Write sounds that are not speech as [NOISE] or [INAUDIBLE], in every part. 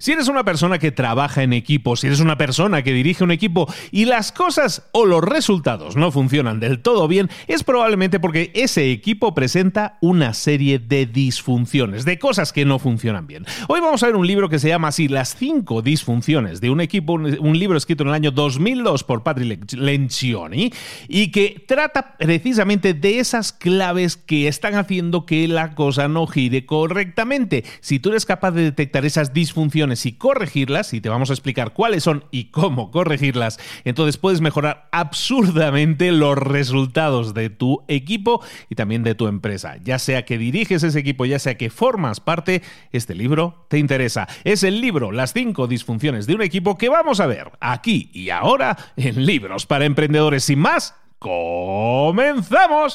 Si eres una persona que trabaja en equipo, si eres una persona que dirige un equipo y las cosas o los resultados no funcionan del todo bien, es probablemente porque ese equipo presenta una serie de disfunciones, de cosas que no funcionan bien. Hoy vamos a ver un libro que se llama así Las cinco disfunciones de un equipo, un libro escrito en el año 2002 por Patrick Lencioni y que trata precisamente de esas claves que están haciendo que la cosa no gire correctamente. Si tú eres capaz de detectar esas disfunciones, y corregirlas, y te vamos a explicar cuáles son y cómo corregirlas, entonces puedes mejorar absurdamente los resultados de tu equipo y también de tu empresa. Ya sea que diriges ese equipo, ya sea que formas parte, este libro te interesa. Es el libro Las cinco disfunciones de un equipo que vamos a ver aquí y ahora en Libros para Emprendedores. Sin más, comenzamos.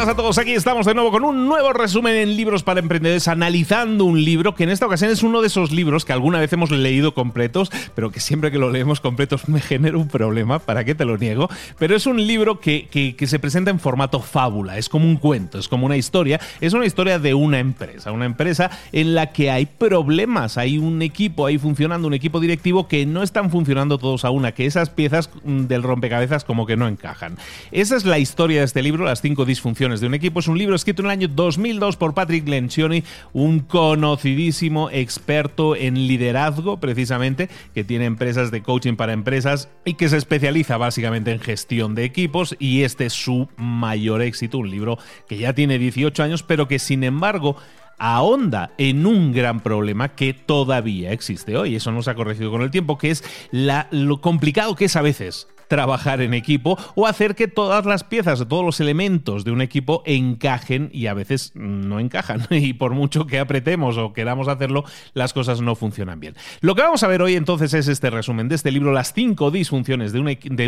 buenas a todos, aquí estamos de nuevo con un nuevo resumen en libros para emprendedores, analizando un libro que en esta ocasión es uno de esos libros que alguna vez hemos leído completos, pero que siempre que lo leemos completos me [LAUGHS] genera un problema, ¿para qué te lo niego? Pero es un libro que, que, se presenta en formato fábula, es como un cuento, es como una historia, es una historia de una empresa, una empresa en la que hay problemas, hay un equipo ahí funcionando, un equipo directivo que no están funcionando todos a una, que esas piezas del rompecabezas como que no encajan. Esa es la historia de este libro, las cinco disfunciones de un equipo. Es un libro escrito en el año 2002 por Patrick Lencioni, un conocidísimo experto en liderazgo, precisamente, que tiene empresas de coaching para empresas y que se especializa básicamente en gestión de equipos. Y este es su mayor éxito, un libro que ya tiene 18 años, pero que sin embargo ahonda en un gran problema que todavía existe hoy. Eso no se ha corregido con el tiempo, que es lo complicado que es a veces trabajar en equipo o hacer que todas las piezas, todos los elementos de un equipo encajen y a veces no encajan. [LAUGHS] Y por mucho que apretemos o queramos hacerlo, las cosas no funcionan bien. Lo que vamos a ver hoy entonces es este resumen de este libro, las cinco disfunciones de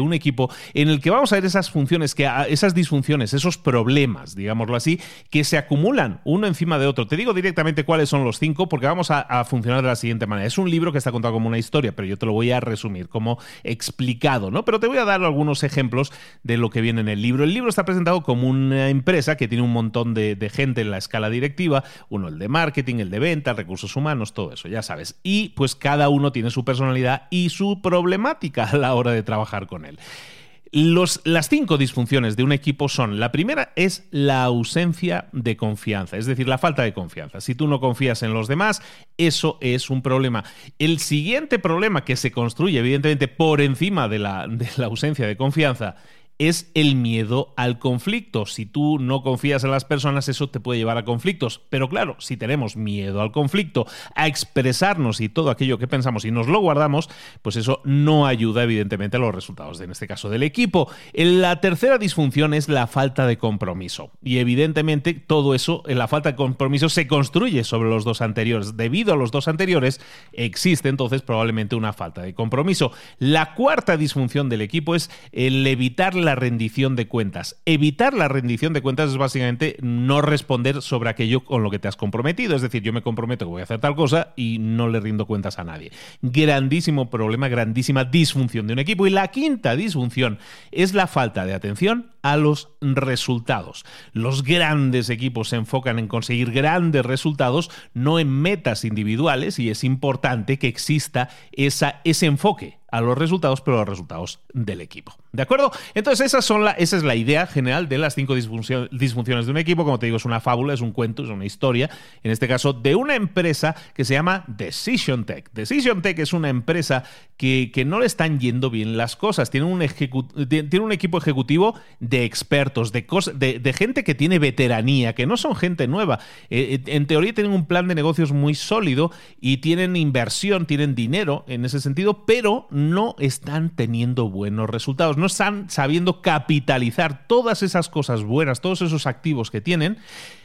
un, equipo, en el que vamos a ver esas funciones, que, esas disfunciones, esos problemas, digámoslo así, que se acumulan uno encima de otro. Te digo directamente cuáles son los cinco porque vamos a, funcionar de la siguiente manera. Es un libro que está contado como una historia, pero yo te lo voy a resumir como explicado, ¿no? Pero voy a dar algunos ejemplos de lo que viene en el libro. El libro está presentado como una empresa que tiene un montón de, gente en la escala directiva, uno el de marketing, el de venta, recursos humanos, todo eso, ya sabes. Y pues cada uno tiene su personalidad y su problemática a la hora de trabajar con él. Las cinco disfunciones de un equipo son, la primera es la ausencia de confianza, es decir, la falta de confianza. Si tú no confías en los demás, eso es un problema. El siguiente problema que se construye, evidentemente, por encima de la ausencia de confianza, es el miedo al conflicto. Si tú no confías en las personas, eso te puede llevar a conflictos. Pero claro, si tenemos miedo al conflicto, a expresarnos y todo aquello que pensamos y nos lo guardamos, pues eso no ayuda evidentemente a los resultados, en este caso del equipo. La tercera disfunción es la falta de compromiso. Y evidentemente todo eso, la falta de compromiso se construye sobre los dos anteriores. Debido a los dos anteriores, existe entonces probablemente una falta de compromiso. La cuarta disfunción del equipo es el evitar la la rendición de cuentas. Evitar la rendición de cuentas es básicamente no responder sobre aquello con lo que te has comprometido. Es decir, yo me comprometo que voy a hacer tal cosa y no le rindo cuentas a nadie. Grandísimo problema, grandísima disfunción de un equipo. Y la quinta disfunción es la falta de atención a los resultados. Los grandes equipos se enfocan en conseguir grandes resultados, no en metas individuales, y es importante que exista esa, ese enfoque a los resultados, pero a los resultados del equipo. ¿De acuerdo? Entonces, esas son la, esa es la idea general de las cinco disfunciones de un equipo. Como te digo, es una fábula, es un cuento, es una historia, en este caso, de una empresa que se llama Decision Tech. Decision Tech es una empresa que, que no le están yendo bien las cosas. Tiene un, tiene un equipo ejecutivo de expertos, de, de, de, gente que tiene veteranía, que no son gente nueva. Eh, eh, en teoría tienen un plan de negocios muy sólido y tienen inversión, tienen dinero en ese sentido, pero están teniendo buenos resultados, no están sabiendo capitalizar todas esas cosas buenas, todos esos activos que tienen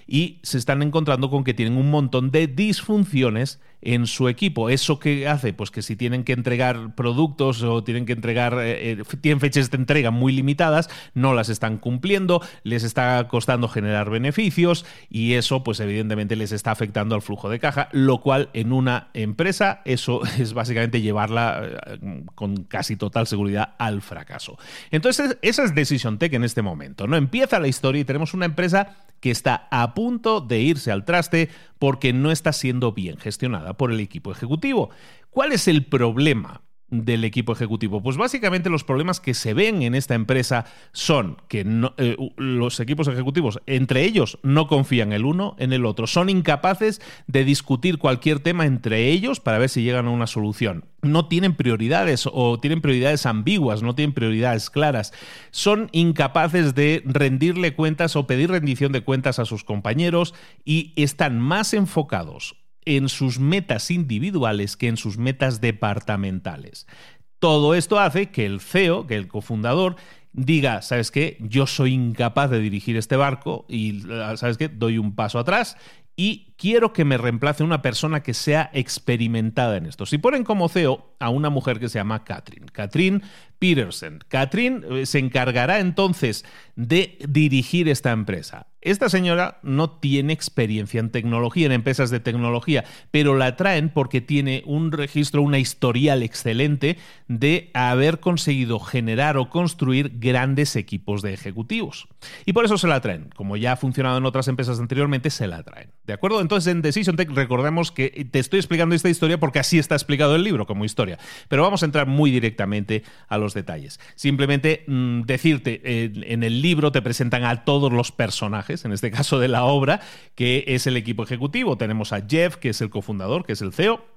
y se están encontrando con que tienen un montón de disfunciones en su equipo. ¿Eso qué hace? Pues que si tienen que entregar productos o tienen que entregar, eh, eh, tienen fechas de entrega muy limitadas, no las están cumpliendo, les está costando generar beneficios y eso pues evidentemente les está afectando al flujo de caja, lo cual en una empresa eso [LAUGHS] es básicamente llevarla eh, con casi total seguridad al fracaso. Entonces esa es Decision Tech en este momento, ¿no? Empieza la historia y tenemos una empresa que está a punto de irse al traste porque no está siendo bien gestionada por el equipo ejecutivo. ¿Cuál es el problema? Del equipo ejecutivo? Pues básicamente los problemas que se ven en esta empresa son que eh, los equipos ejecutivos entre ellos no confían el uno en el otro, son incapaces de discutir cualquier tema entre ellos para ver si llegan a una solución. No tienen prioridades o tienen prioridades ambiguas, no tienen prioridades claras. Son incapaces de rendirle cuentas o pedir rendición de cuentas a sus compañeros y están más enfocados en sus metas individuales que en sus metas departamentales. Todo esto hace que el CEO, que el cofundador, diga, ¿sabes qué? Yo soy incapaz de dirigir este barco y, ¿sabes qué? Doy un paso atrás y quiero que me reemplace una persona que sea experimentada en esto. Si ponen como CEO a una mujer que se llama Katrin, Katrin Peterson, Katrin eh, se encargará entonces de dirigir esta empresa. Esta señora no tiene experiencia en tecnología, en empresas de tecnología, pero la traen porque tiene un registro, una historial excelente de haber conseguido generar o construir grandes equipos de ejecutivos. Y por eso se la traen. Como ya ha funcionado en otras empresas anteriormente, se la traen. ¿De acuerdo? Entonces en Decision Tech recordemos que te estoy explicando esta historia porque así está explicado el libro como historia. Pero vamos a entrar muy directamente a los detalles. Simplemente mm, decirte, en el libro te presentan a todos los personajes, en este caso de la obra, que es el equipo ejecutivo. Tenemos a Jeff, que es el cofundador, que es el CEO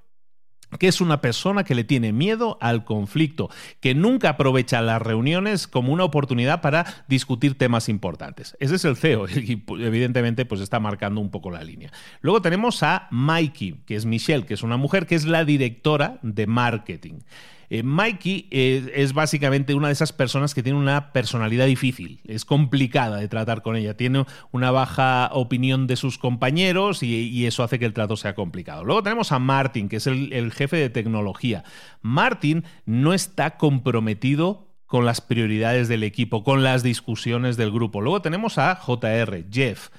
que es una persona que le tiene miedo al conflicto, que nunca aprovecha las reuniones como una oportunidad para discutir temas importantes. Ese es el CEO [LAUGHS] y evidentemente pues está marcando un poco la línea. Luego tenemos a Mikey, que es Michelle, que es una mujer que es la directora de marketing. Eh, Mikey eh, es básicamente una de esas personas que tiene una personalidad difícil, es complicada de tratar con ella, tiene una baja opinión de sus compañeros y, eso hace que el trato sea complicado. Luego tenemos a Martin, que es el jefe de tecnología. Martin no está comprometido con las prioridades del equipo, con las discusiones del grupo. Luego tenemos a JR, Jeff.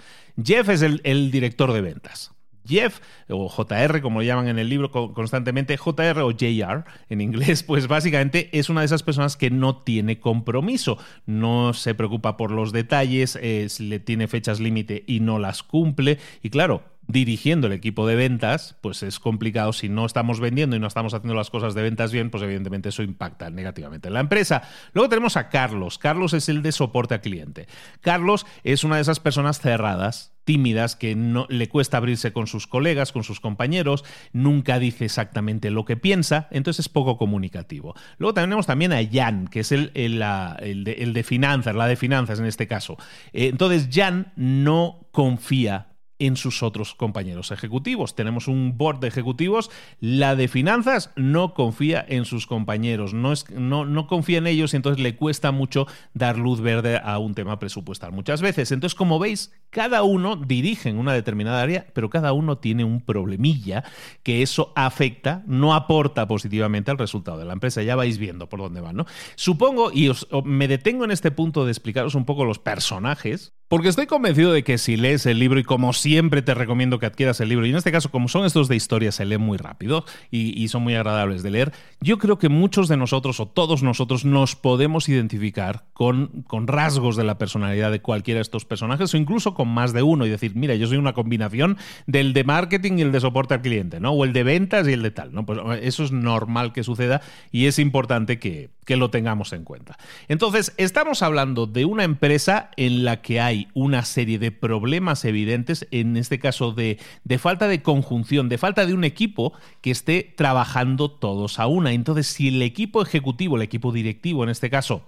Jeff es el director de ventas. Jeff, o JR, como lo llaman en el libro constantemente, JR o JR en inglés, [LAUGHS] pues básicamente es una de esas personas que no tiene compromiso, no se preocupa por los detalles, le tiene fechas límite y no las cumple. Y claro, dirigiendo el equipo de ventas, pues es complicado. Si no estamos vendiendo y no estamos haciendo las cosas de ventas bien, pues evidentemente eso impacta negativamente en la empresa. Luego tenemos a Carlos. Carlos es el de soporte a cliente. Carlos es una de esas personas cerradas tímidas, que no le cuesta abrirse con sus colegas, con sus compañeros, nunca dice exactamente lo que piensa, entonces es poco comunicativo. Luego tenemos también a Jan, que es el, el, de, finanzas, la de finanzas en este caso. Eh, entonces Jan no confía en sus otros compañeros ejecutivos. Tenemos un board de ejecutivos, la de finanzas no confía en sus compañeros, no, es, no, no confía en ellos y entonces le cuesta mucho dar luz verde a un tema presupuestal muchas veces. Entonces, como veis, cada uno dirige en una determinada área, pero cada uno tiene un problemilla que eso afecta, no aporta positivamente al resultado de la empresa. Ya vais viendo por dónde van, ¿no? Supongo, y os, me detengo en este punto de explicaros un poco los personajes, porque estoy convencido de que si lees el libro, y como siempre te recomiendo que adquieras el libro, y en este caso, como son estos de historia, se lee muy rápido y, son muy agradables de leer, yo creo que muchos de nosotros o todos nosotros nos podemos identificar con, con rasgos de la personalidad de cualquiera de estos personajes o incluso con más de uno y decir, mira, yo soy una combinación del de marketing y el de soporte al cliente, ¿no? O el de ventas y el de tal, ¿no? Pues eso es normal que suceda y es importante que, que lo tengamos en cuenta. Entonces, estamos hablando de una empresa en la que hay una serie de problemas evidentes, en este caso de, de, falta de conjunción, de falta de un equipo que esté trabajando todos a una. Entonces, si el equipo ejecutivo, el equipo directivo en este caso,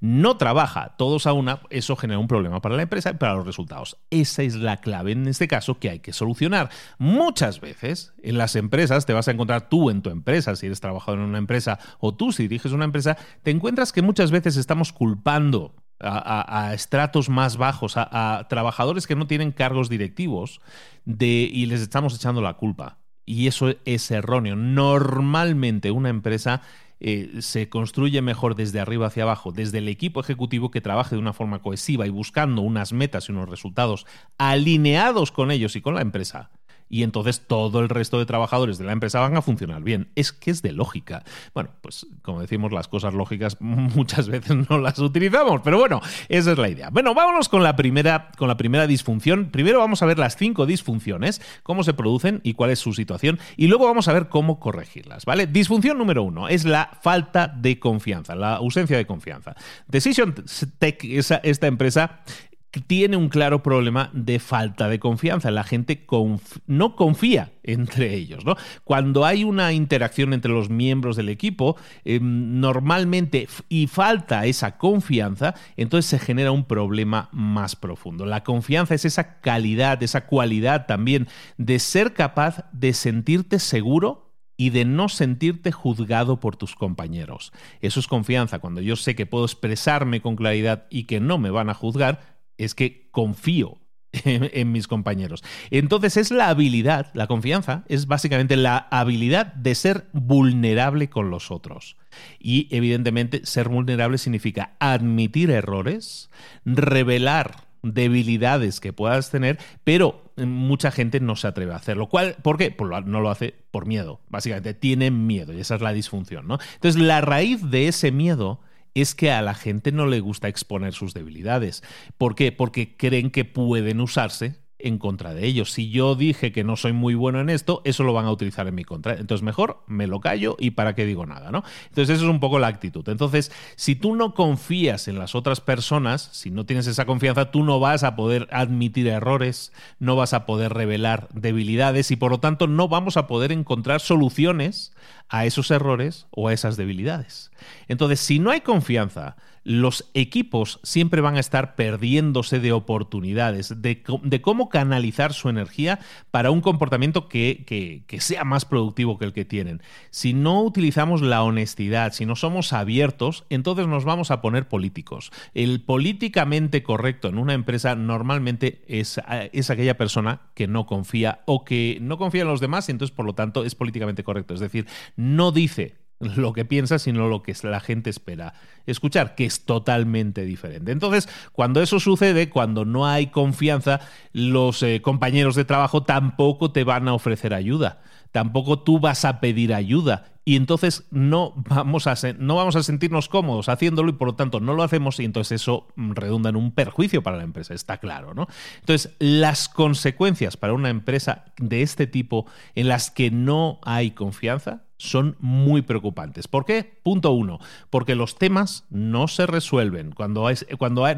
no trabaja todos a una, eso genera un problema para la empresa y para los resultados. Esa es la clave en este caso que hay que solucionar. Muchas veces en las empresas te vas a encontrar tú en tu empresa, si eres trabajador en una empresa o tú si diriges una empresa, te encuentras que muchas veces estamos culpando a, estratos más bajos, a, trabajadores que no tienen cargos directivos, y les estamos echando la culpa. Y eso es erróneo. Normalmente una empresa eh, se construye mejor desde arriba hacia abajo, desde el equipo ejecutivo que trabaje de una forma cohesiva y buscando unas metas y unos resultados alineados con ellos y con la empresa y entonces todo el resto de trabajadores de la empresa van a funcionar bien. Es que es de lógica. Bueno, pues como decimos, las cosas lógicas [LAUGHS] muchas veces no las utilizamos, pero bueno, esa es la idea. Bueno, vámonos con la primera, con la primera disfunción. Primero vamos a ver las cinco disfunciones, cómo se producen y cuál es su situación, y luego vamos a ver cómo corregirlas, ¿vale? Disfunción número uno es la falta de confianza, la ausencia de confianza. Decision Tech, esta empresa, tiene un claro problema de falta de confianza. La gente no confía [LAUGHS] entre ellos. Cuando hay una interacción entre los miembros del equipo, eh, normalmente y falta esa confianza, entonces se genera un problema más profundo. La confianza es esa calidad, esa cualidad también de ser capaz de sentirte seguro y de no sentirte juzgado por tus compañeros. Eso es confianza. Cuando yo sé que puedo expresarme con claridad y que no me van a juzgar, es que confío [LAUGHS] en, mis compañeros. Entonces es la habilidad, la confianza, es básicamente la habilidad de ser vulnerable con los otros. Y evidentemente ser vulnerable significa admitir errores, revelar debilidades que puedas tener, pero mucha gente no se atreve a hacerlo. ¿Cuál, ¿Por qué? No lo hace por miedo. Básicamente tienen miedo y esa es la disfunción. Entonces la raíz de ese miedo es que a la gente no le gusta exponer sus debilidades. ¿Por qué? Porque creen que pueden usarse en contra de ellos. Si yo dije que no soy muy bueno en esto, eso lo van a utilizar en mi contra. Entonces mejor me lo callo y para qué digo nada, ¿no? Entonces eso es un poco la actitud. Entonces, si tú no confías en las otras personas, si no tienes esa confianza, tú no vas a poder admitir errores, no vas a poder revelar debilidades y por lo tanto no vamos a poder encontrar soluciones a esos errores o a esas debilidades. Entonces, si no hay confianza, los equipos siempre van a estar perdiéndose de oportunidades, de, cómo canalizar su energía para un comportamiento que, sea más productivo que el que tienen. Si no utilizamos la honestidad, si no somos abiertos, entonces nos vamos a poner políticos. El políticamente correcto en una empresa normalmente es, es aquella persona que no confía o que no confía en los demás y entonces por lo tanto es políticamente correcto. Es decir, no dice lo que piensa, sino lo que la gente espera escuchar, que es totalmente diferente. Entonces, cuando eso sucede, cuando no hay confianza, los eh, compañeros de trabajo tampoco te van a ofrecer ayuda, tampoco tú vas a pedir ayuda y entonces no vamos a, no vamos a sentirnos cómodos haciéndolo y por lo tanto no lo hacemos y entonces eso redunda en un perjuicio para la empresa, está claro, ¿no? Entonces, las consecuencias para una empresa de este tipo en las que no hay confianza son muy preocupantes. ¿Por qué? Punto uno, porque los temas no se resuelven. Cuando,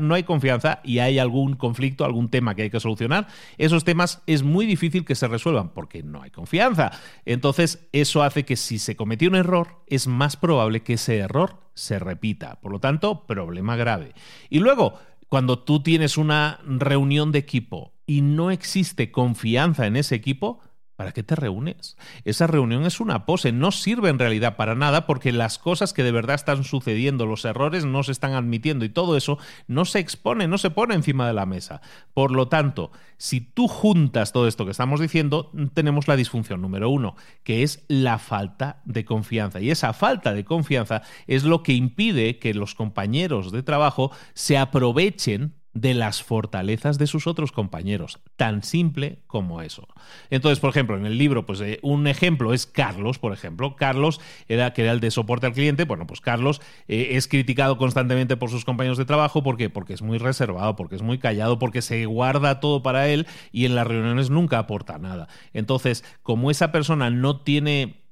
no hay confianza y hay algún conflicto, algún tema que hay que solucionar, esos temas es muy difícil que se resuelvan porque no hay confianza. Entonces, eso hace que si se cometió un error, es más probable que ese error se repita. Por lo tanto, problema grave. Y luego, cuando tú tienes una reunión de equipo y no existe confianza en ese equipo, ¿Para qué te reúnes? Esa reunión es una pose, no sirve en realidad para nada porque las cosas que de verdad están sucediendo, los errores no se están admitiendo y todo eso no se expone, no se pone encima de la mesa. Por lo tanto, si tú juntas todo esto que estamos diciendo, tenemos la disfunción número uno, que es la falta de confianza. Y esa falta de confianza es lo que impide que los compañeros de trabajo se aprovechen de las fortalezas de sus otros compañeros, tan simple como eso. Entonces, por ejemplo, en el libro, pues eh, un ejemplo es Carlos, por ejemplo. Carlos era que era el de soporte al cliente. Bueno, pues Carlos eh, es criticado constantemente por sus compañeros de trabajo. ¿Por qué? Porque es muy reservado, porque es muy callado, porque se guarda todo para él y en las reuniones nunca aporta nada. Entonces, como esa persona no tiene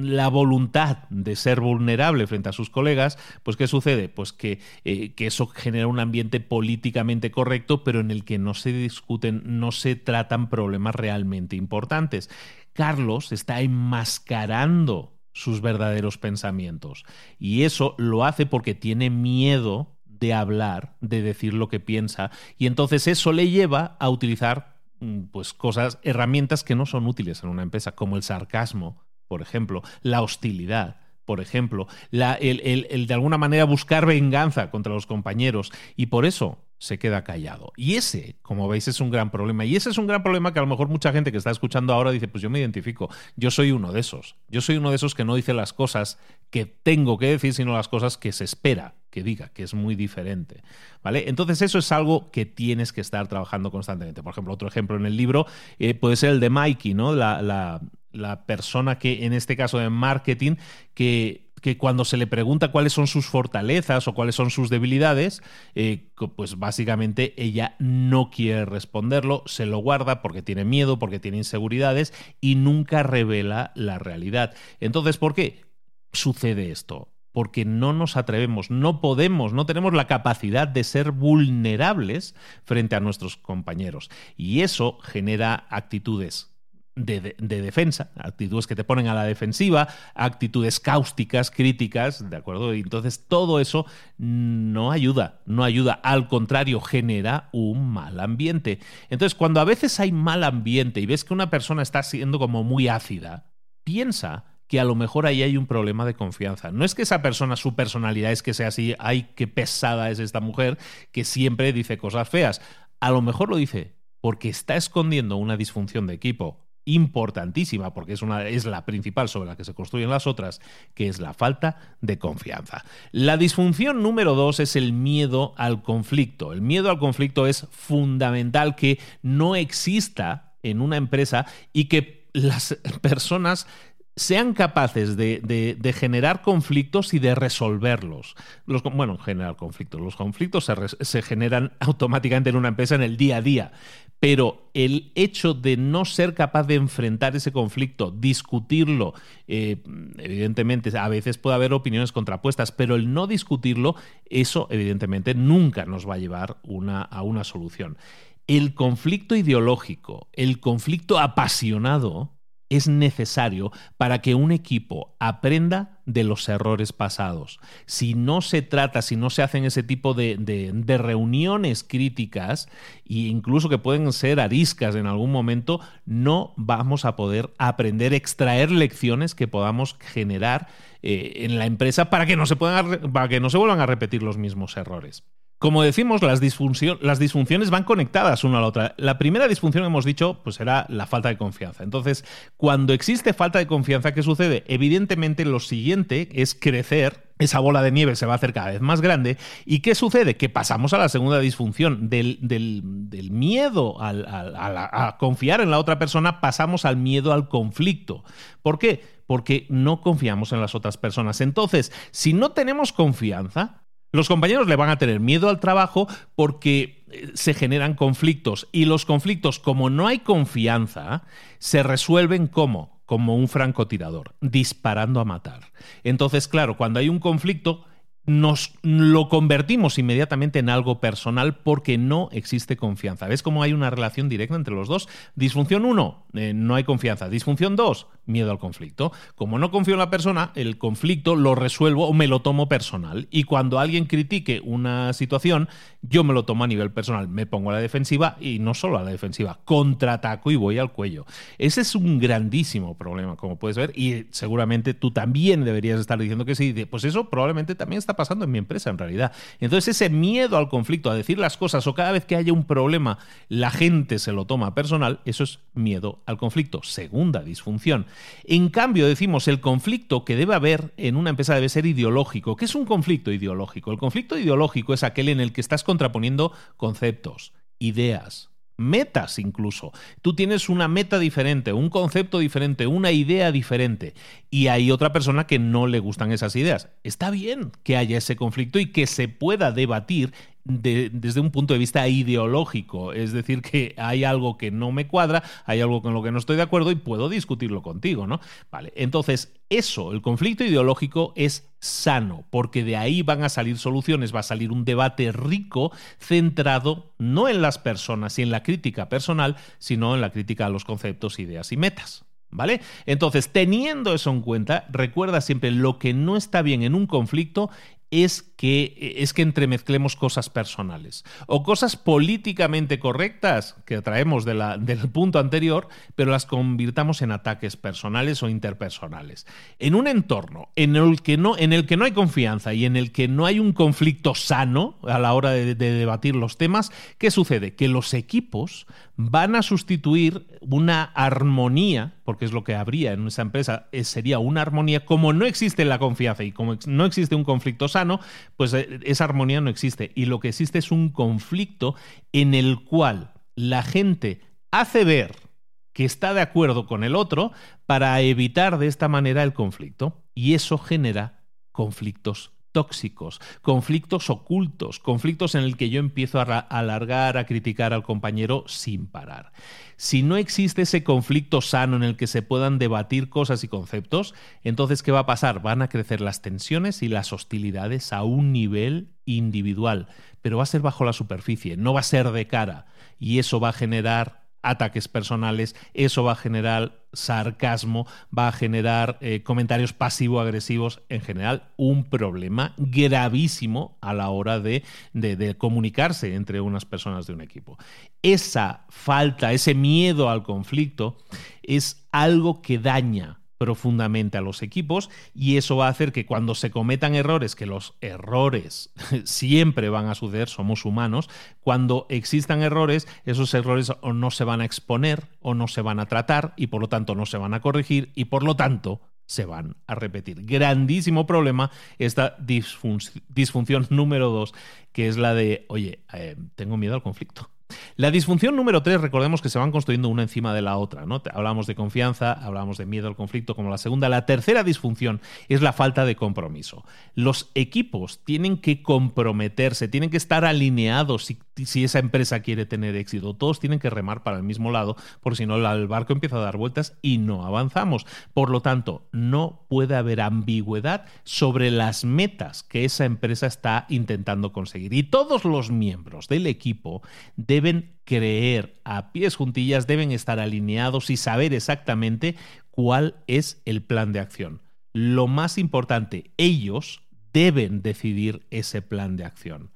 la voluntad de ser vulnerable frente a sus colegas, pues ¿qué sucede? Pues que, eh, que, eso genera un ambiente políticamente correcto, pero en el que no se discuten, no se tratan problemas realmente importantes. Carlos está enmascarando sus verdaderos pensamientos y eso lo hace porque tiene miedo de hablar, de decir lo que piensa y entonces eso le lleva a utilizar mm, pues cosas, herramientas que no son útiles en una empresa, como el sarcasmo, por ejemplo, la hostilidad, por ejemplo, el, de alguna manera buscar venganza contra los compañeros. Y por eso se queda callado. Y ese, como veis, es un gran problema. Y ese es un gran problema que a lo mejor mucha gente que está escuchando ahora dice, pues yo me identifico, yo soy uno de esos. Yo soy uno de esos que no dice las cosas que tengo que decir, sino las cosas que se espera que diga, que es muy diferente. ¿Vale? Entonces, eso es algo que tienes que estar trabajando constantemente. Por ejemplo, otro ejemplo en el libro eh, puede ser el de Mikey, ¿no? La, la, la persona que, en este caso de marketing, que que cuando se le pregunta cuáles son sus fortalezas o cuáles son sus debilidades, eh, pues básicamente ella no quiere responderlo, se lo guarda porque tiene miedo, porque tiene inseguridades y nunca revela la realidad. Entonces, ¿por qué sucede esto? Porque no nos atrevemos, no podemos, no tenemos la capacidad de ser vulnerables frente a nuestros compañeros. Y eso genera actitudes de, defensa, actitudes que te ponen a la defensiva, actitudes cáusticas, críticas, ¿de acuerdo? Y entonces todo eso no ayuda, no ayuda, al contrario, genera un mal ambiente. Entonces, cuando a veces hay mal ambiente y ves que una persona está siendo como muy ácida, piensa que a lo mejor ahí hay un problema de confianza. No es que esa persona, su personalidad es que sea así, ay, qué pesada es esta mujer, que siempre dice cosas feas. A lo mejor lo dice porque está escondiendo una disfunción de equipo importantísima, porque es, una, es la principal sobre la que se construyen las otras, que es la falta de confianza. La disfunción número dos es el miedo al conflicto. El miedo al conflicto es fundamental que no exista en una empresa y que las personas sean capaces de, generar conflictos y de resolverlos. Los, bueno, generar conflictos. Los conflictos se, generan [LAUGHS] automáticamente en una empresa en el día a día, pero el hecho de no ser capaz de enfrentar ese conflicto, discutirlo, eh, evidentemente a veces puede haber opiniones contrapuestas, pero el no discutirlo, eso evidentemente nunca nos va a llevar una, a una solución. El conflicto ideológico, el conflicto apasionado, es necesario para que un equipo aprenda de los errores pasados. Si no se trata, si no se hacen ese tipo de, reuniones críticas, e incluso que pueden ser ariscas en algún momento, no vamos a poder aprender, extraer lecciones que podamos generar eh, en la empresa para que no se puedan, para que no se vuelvan a repetir los mismos errores. Como decimos, las, disfunciones van conectadas una a la otra. La primera disfunción, hemos dicho, pues era la falta de confianza. Entonces, cuando existe falta de confianza, ¿qué sucede? Evidentemente, lo siguiente es crecer esa bola de nieve se va a hacer cada vez más grande. ¿Y qué sucede? Que pasamos a la segunda disfunción. Del, miedo a confiar en la otra persona, pasamos al miedo al conflicto. ¿Por qué? Porque no confiamos en las otras personas. Entonces, si no tenemos confianza, los compañeros le van a tener miedo al trabajo porque eh, se generan conflictos y los conflictos, como no hay confianza, se resuelven como como un francotirador, disparando a matar. Entonces, claro, cuando hay un conflicto, nos lo convertimos inmediatamente en algo personal porque no existe confianza. ¿Ves cómo hay una relación directa entre los dos? Disfunción 1, eh, no hay confianza. Disfunción 2, miedo al conflicto. Como no confío en la persona, el conflicto lo resuelvo o me lo tomo personal. Y cuando alguien critique una situación, yo me lo tomo a nivel personal. Me pongo a la defensiva y no solo a la defensiva, contraataco y voy al cuello. Ese es un grandísimo problema, como puedes ver, y seguramente tú también deberías estar diciendo que sí. Pues eso probablemente también está pasando en mi empresa en realidad. Entonces ese miedo al conflicto, a decir las cosas o cada vez que haya un problema, la gente se lo toma personal, eso es miedo al conflicto. Segunda disfunción. En cambio, decimos, el conflicto que debe haber en una empresa debe ser ideológico. ¿Qué es un conflicto ideológico? El conflicto ideológico es aquel en el que estás contraponiendo conceptos, ideas, metas incluso. Tú tienes una meta diferente, un concepto diferente, una idea diferente y hay otra persona que no le gustan esas ideas. Está bien que haya ese conflicto y que se pueda debatir desde un punto de vista ideológico. Es decir, que hay algo que no me cuadra, hay algo con lo que no estoy de acuerdo y puedo discutirlo contigo, ¿no? Vale, entonces eso, el conflicto ideológico es sano, porque de ahí van a salir soluciones, va a salir un debate rico centrado no en las personas y en la crítica personal, sino en la crítica a los conceptos, ideas y metas. ¿Vale? Entonces, teniendo eso en cuenta, recuerda siempre lo que no está bien en un conflicto es que, es que entremezclemos cosas personales o cosas políticamente correctas que traemos [LAUGHS] del punto anterior, pero las convirtamos en ataques personales o interpersonales. En un entorno en el que no, en el que no hay confianza y en el que no hay un conflicto sano a la hora de, de debatir los temas, ¿qué sucede? Que los equipos van a sustituir una armonía, porque es lo que habría en esa empresa, sería una armonía, como no existe la confianza y como no existe un conflicto sano, pues eh, esa armonía no existe. Y lo que existe es un conflicto en el cual la gente hace ver que está de acuerdo con el otro para evitar de esta manera el conflicto. Y eso genera conflictos tóxicos, conflictos ocultos, conflictos en el que yo empiezo a alargar, a criticar al compañero sin parar. Si no existe ese conflicto sano en el que se puedan debatir cosas y conceptos, entonces ¿qué va a pasar? Van a crecer las tensiones y las hostilidades a un nivel individual, pero va a ser bajo la superficie, no va a ser de cara, y eso va a generar ataques personales, eso va a generar sarcasmo, va a generar eh, comentarios pasivo-agresivos, en general, un problema gravísimo a la hora de, de comunicarse entre unas personas de un equipo. Esa falta, ese miedo al conflicto es algo que daña profundamente a los equipos y eso va a hacer que cuando se cometan errores, que los errores [LAUGHS] siempre van a suceder, somos humanos, cuando existan errores, esos errores o no se van a exponer o no se van a tratar y por lo tanto no se van a corregir y por lo tanto se van a repetir. Grandísimo problema esta disfunción [LAUGHS] número dos, que es la de, oye, eh, tengo miedo al conflicto. La disfunción número tres, recordemos que se van construyendo una encima de la otra. ¿no? Hablamos de confianza, hablamos de miedo al conflicto como la segunda. La tercera disfunción es la falta de compromiso. Los equipos tienen que comprometerse, tienen que estar alineados si, si esa empresa quiere tener éxito. Todos tienen que remar para el mismo lado, porque si no el barco empieza a dar vueltas y no avanzamos. Por lo tanto, no puede haber ambigüedad sobre las metas que esa empresa está intentando conseguir. Y todos los miembros del equipo deben deben creer a pies juntillas, deben estar alineados y saber exactamente cuál es el plan de acción. Lo más importante, ellos deben decidir ese plan de acción.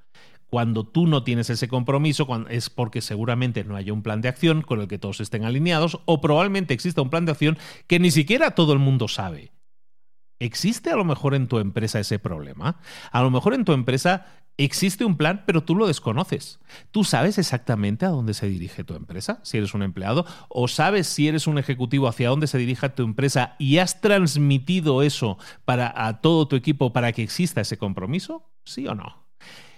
Cuando tú no tienes ese compromiso es porque seguramente no haya un plan de acción con el que todos estén alineados o probablemente exista un plan de acción que ni siquiera todo el mundo sabe. ¿Existe a lo mejor en tu empresa ese problema? A lo mejor en tu empresa Existe un plan, pero tú lo desconoces. ¿Tú sabes exactamente a dónde se dirige tu empresa, si eres un empleado? ¿O sabes si eres un ejecutivo hacia dónde se dirige tu empresa y has transmitido eso para, a todo tu equipo para que exista ese compromiso? ¿Sí o no?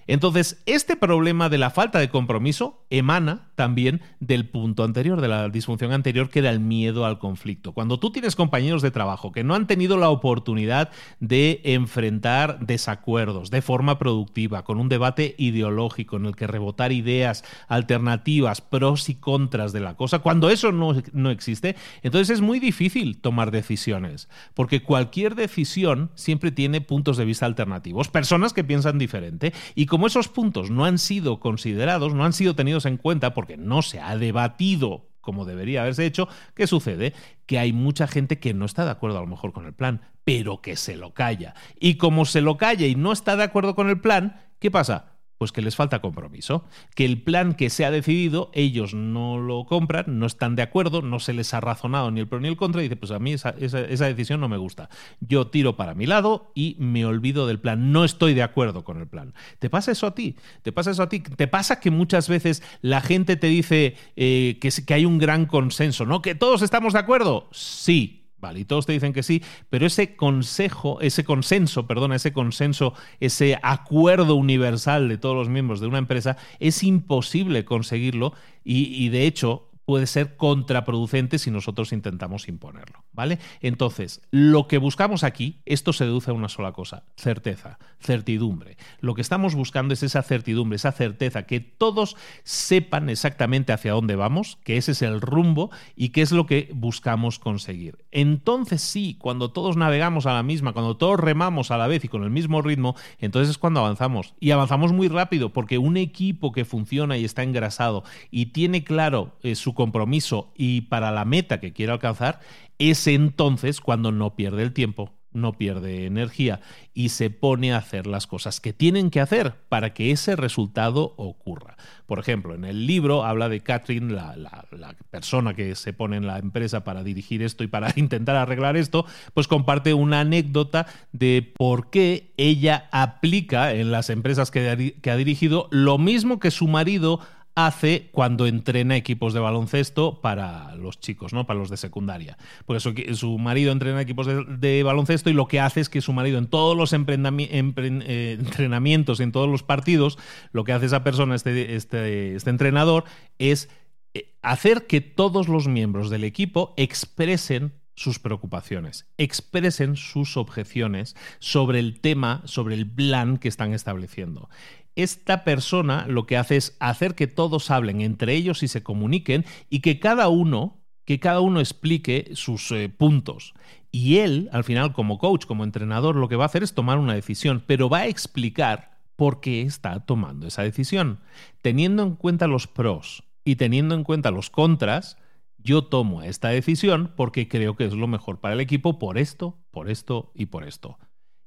Entonces, este problema de la falta de compromiso emana también del punto anterior, de la disfunción anterior, que era el miedo al conflicto. Cuando tú tienes compañeros de trabajo que no han tenido la oportunidad de enfrentar desacuerdos de forma productiva, con un debate ideológico en el que rebotar ideas alternativas, pros y contras de la cosa, cuando eso no, no existe, entonces es muy difícil tomar decisiones, porque cualquier decisión siempre tiene puntos de vista alternativos, personas que piensan diferente y como esos puntos no han sido considerados, no han sido tenidos en cuenta porque no se ha debatido como debería haberse hecho, ¿qué sucede? Que hay mucha gente que no está de acuerdo a lo mejor con el plan, pero que se lo calla. Y como se lo calla y no está de acuerdo con el plan, ¿qué pasa? Pues que les falta compromiso, que el plan que se ha decidido, ellos no lo compran, no están de acuerdo, no se les ha razonado ni el pro ni el contra, y dice, pues a mí esa, decisión no me gusta. Yo tiro para mi lado y me olvido del plan, no estoy de acuerdo con el plan. ¿Te pasa eso a ti? ¿Te pasa eso a ti? ¿Te pasa que muchas veces la gente te dice eh, que, que hay un gran consenso, ¿no? ¿Que todos estamos de acuerdo? Sí, Y todos te dicen que sí, pero ese consejo, ese consenso, perdona, ese consenso, ese acuerdo universal de todos los miembros de una empresa, es imposible conseguirlo y de hecho puede ser contraproducente si nosotros intentamos imponerlo, ¿vale? Entonces, lo que buscamos aquí, esto se deduce a una sola cosa, certeza, certidumbre. Lo que estamos buscando es esa certidumbre, esa certeza, que todos sepan exactamente hacia dónde vamos, que ese es el rumbo y qué es lo que buscamos conseguir. Entonces sí, cuando todos navegamos a la misma, cuando todos remamos a la vez y con el mismo ritmo, entonces es cuando avanzamos. Y avanzamos muy rápido, porque un equipo que funciona y está engrasado y tiene claro eh, su compromiso y para la meta que quiere alcanzar, es entonces cuando no pierde el tiempo, no pierde energía y se pone a hacer las cosas que tienen que hacer para que ese resultado ocurra. Por ejemplo, en el libro habla de Catherine, la, persona que se pone en la empresa para dirigir esto y para [LAUGHS] intentar arreglar esto, pues comparte una anécdota de por qué ella aplica en las empresas que ha dirigido lo mismo que su marido hace cuando entrena equipos de baloncesto para los chicos, ¿no? Para los de secundaria. Porque su, su marido entrena equipos de, baloncesto y lo que hace es que su marido en todos los eh, entrenamientos, en todos los partidos, lo que hace esa persona, este, este, este entrenador, es eh, hacer que todos los miembros del equipo expresen sus preocupaciones, expresen sus objeciones sobre el tema, sobre el plan que están estableciendo esta persona lo que hace es hacer que todos hablen entre ellos y se comuniquen y que cada uno que cada uno explique sus eh, puntos. Y él, al final, como coach, como entrenador, lo que va a hacer es tomar una decisión, pero va a explicar por qué está tomando esa decisión. Teniendo en cuenta los pros y teniendo en cuenta los contras, yo tomo esta decisión porque creo que es lo mejor para el equipo por esto, por esto y por esto.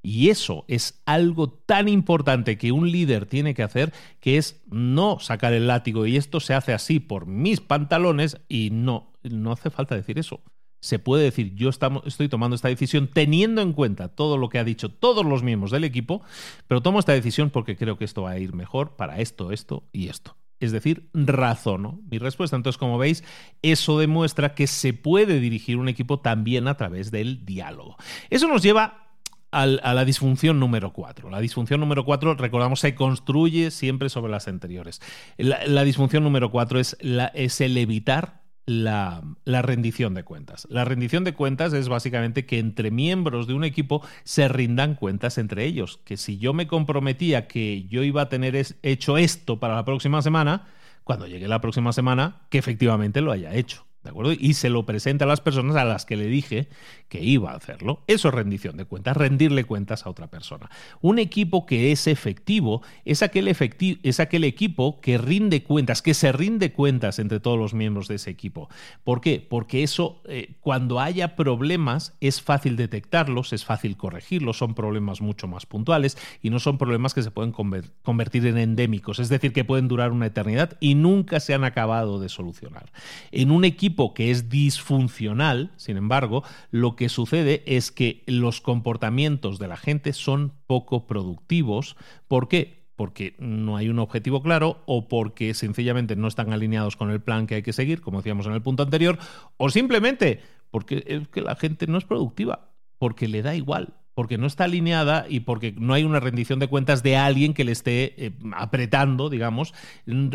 Y eso es algo tan importante que un líder tiene que hacer, que es no sacar el látigo y esto se hace así por mis pantalones y no, no hace falta decir eso. Se puede decir, yo estoy tomando esta decisión teniendo en cuenta todo lo que ha dicho todos los miembros del equipo, pero tomo esta decisión porque creo que esto va a ir mejor para esto, esto y esto. Es decir, razono mi respuesta. Entonces, como veis, eso demuestra que se puede dirigir un equipo también a través del diálogo. Eso nos lleva a la disfunción número 4. La disfunción número 4, recordamos, se construye siempre sobre las anteriores. La, disfunción número 4 es, es el evitar la, rendición de cuentas. La rendición de cuentas es básicamente que entre miembros de un equipo se rindan cuentas entre ellos. Que si yo me comprometía que yo iba a tener hecho esto para la próxima semana, cuando llegue la próxima semana, que efectivamente lo haya hecho. ¿De acuerdo? Y se lo presenta a las personas a las que le dije que iba a hacerlo. Eso es rendición de cuentas, rendirle cuentas a otra persona. Un equipo que es efectivo es aquel, es aquel equipo que rinde cuentas, que se rinde cuentas entre todos los miembros de ese equipo. ¿Por qué? Porque eso, eh, cuando haya problemas, es fácil detectarlos, es fácil corregirlos, son problemas mucho más puntuales y no son problemas que se pueden convertir en endémicos, es decir, que pueden durar una eternidad y nunca se han acabado de solucionar. En un equipo que es disfuncional, sin embargo, lo que sucede es que los comportamientos de la gente son poco productivos. ¿Por qué? porque no hay un objetivo claro o porque sencillamente no están alineados con el plan que hay que seguir, como decíamos en el punto anterior, o simplemente porque es que la gente no es productiva, porque le da igual porque no está alineada y porque no hay una rendición de cuentas de alguien que le esté eh, apretando, digamos,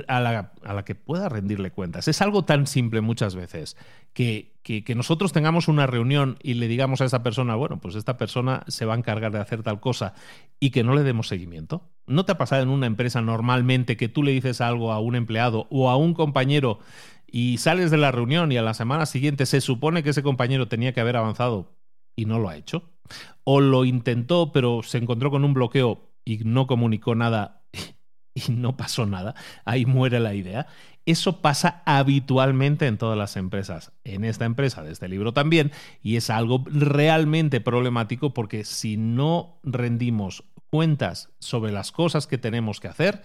a la, que pueda rendirle cuentas. Es algo tan simple muchas veces que, nosotros tengamos una reunión y le digamos a esa persona, bueno, pues esta persona se va a encargar de hacer tal cosa y que no le demos seguimiento. ¿No te ha pasado en una empresa normalmente que tú le dices algo a un empleado o a un compañero y sales de la reunión y a la semana siguiente se supone que ese compañero tenía que haber avanzado y no lo ha hecho? O lo intentó pero se encontró con un bloqueo y no comunicó nada [LAUGHS] y no pasó nada, ahí muere la idea. Eso pasa habitualmente en todas las empresas, en esta empresa de este libro también, y es algo realmente problemático porque si no rendimos cuentas sobre las cosas que tenemos que hacer,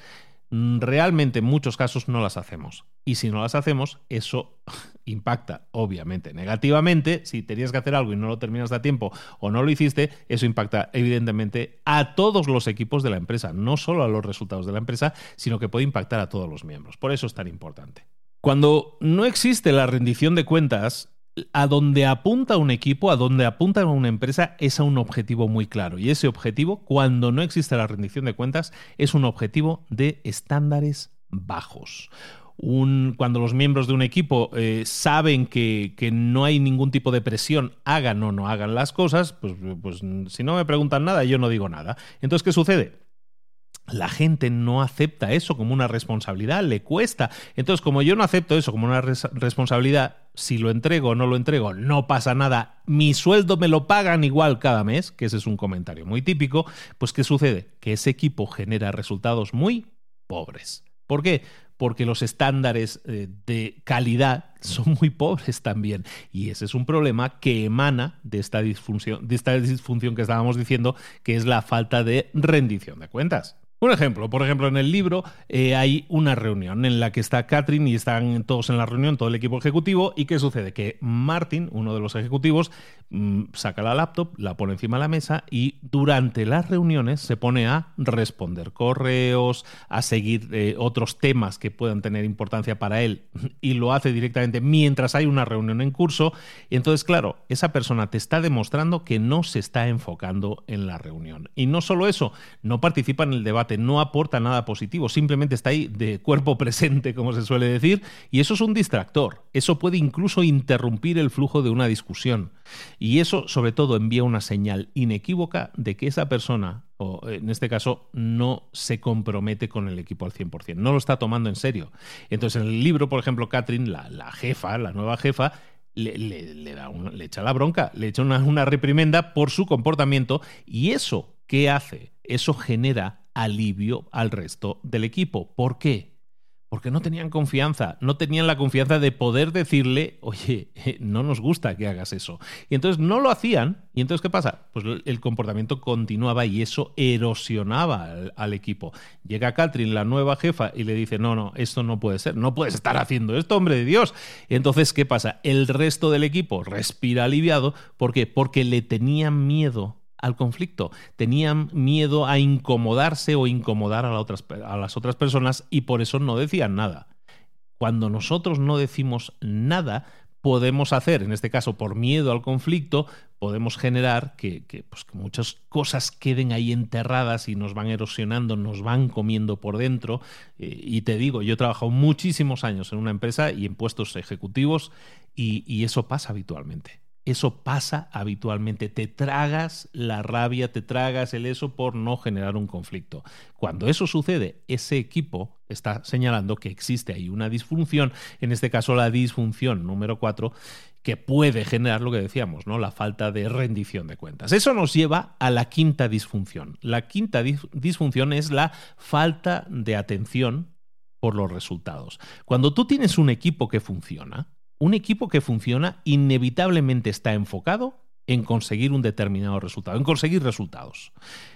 realmente en muchos casos no las hacemos. Y si no las hacemos, eso [LAUGHS] impacta, obviamente, negativamente. Si tenías que hacer algo y no lo terminas a tiempo o no lo hiciste, eso impacta evidentemente a todos los equipos de la empresa, no solo a los resultados de la empresa, sino que puede impactar a todos los miembros. Por eso es tan importante. Cuando no existe la rendición de cuentas, a donde apunta un equipo, a donde apunta una empresa, es a un objetivo muy claro. Y ese objetivo, cuando no existe la rendición de cuentas, es un objetivo de estándares bajos. cuando los miembros de un equipo eh, saben que, que, no hay ningún tipo de presión, hagan o no hagan las cosas, pues, pues si no me preguntan nada, yo no digo nada. Entonces, ¿qué sucede? la gente no acepta eso como una responsabilidad, le cuesta. Entonces, como yo no acepto eso como una responsabilidad, si lo entrego o no lo entrego, no pasa nada, mi sueldo me lo pagan igual cada mes, que ese es un comentario muy típico, pues ¿qué sucede? Que ese equipo genera resultados muy pobres. ¿Por qué? Porque los estándares eh, de calidad son muy pobres también. Y ese es un problema que emana de esta disfunción, de esta disfunción que estábamos diciendo, que es la falta de rendición de cuentas. Un ejemplo, por ejemplo, en el libro eh, hay una reunión en la que está Catherine y están todos en la reunión, todo el equipo ejecutivo, y ¿qué sucede? Que Martin, uno de los ejecutivos, mm, saca la laptop, la pone encima de la mesa y durante las reuniones se pone a responder correos, a seguir eh, otros temas que puedan tener importancia para él, [LAUGHS] y lo hace directamente mientras hay una reunión en curso. Y entonces, claro, esa persona te está demostrando que no se está enfocando en la reunión. Y no solo eso, no participa en el debate no aporta nada positivo, simplemente está ahí de cuerpo [LAUGHS] presente, como se suele decir, y eso es un distractor. Eso puede incluso interrumpir el flujo de una discusión. Y eso, sobre todo, envía una señal inequívoca de que esa persona, o en este caso, no se compromete con el equipo al 100%, no lo está tomando en serio. Entonces, en el libro, por ejemplo, Catherine, la, jefa, la nueva jefa, le, da le echa la bronca, le echa una, una reprimenda por su comportamiento y eso, ¿qué hace? Eso genera alivio al resto del equipo. ¿Por qué? Porque no tenían confianza, no tenían la confianza de poder decirle, oye, no nos gusta que hagas eso. Y entonces no lo hacían. ¿Y entonces qué pasa? Pues el comportamiento continuaba y eso erosionaba al, equipo. Llega Catherine, la nueva jefa, y le dice, no, no, esto no puede ser, no puedes estar haciendo esto, hombre de Dios. entonces, ¿qué pasa? El resto del equipo respira aliviado. ¿Por qué? Porque le tenían miedo al conflicto, tenían miedo a incomodarse o incomodar a, a, las otras personas y por eso no decían nada. Cuando nosotros no decimos nada, podemos hacer, en este caso por miedo al conflicto, podemos generar que, pues, muchas cosas queden ahí enterradas y nos van erosionando, nos van comiendo por dentro. Eh, y te digo, yo he trabajado muchísimos años en una empresa y en puestos ejecutivos y eso pasa habitualmente. Eso pasa habitualmente. Te tragas la rabia, te tragas el eso por no generar un conflicto. Cuando eso sucede, ese equipo está señalando que existe ahí una disfunción, en este caso la disfunción número cuatro, que puede generar lo que decíamos, ¿no? La falta de rendición de cuentas. Eso nos lleva a la quinta disfunción. La quinta disfunción es la falta de atención por los resultados. Cuando tú tienes un equipo que funciona, un equipo que funciona inevitablemente está enfocado en conseguir un determinado resultado, en conseguir resultados.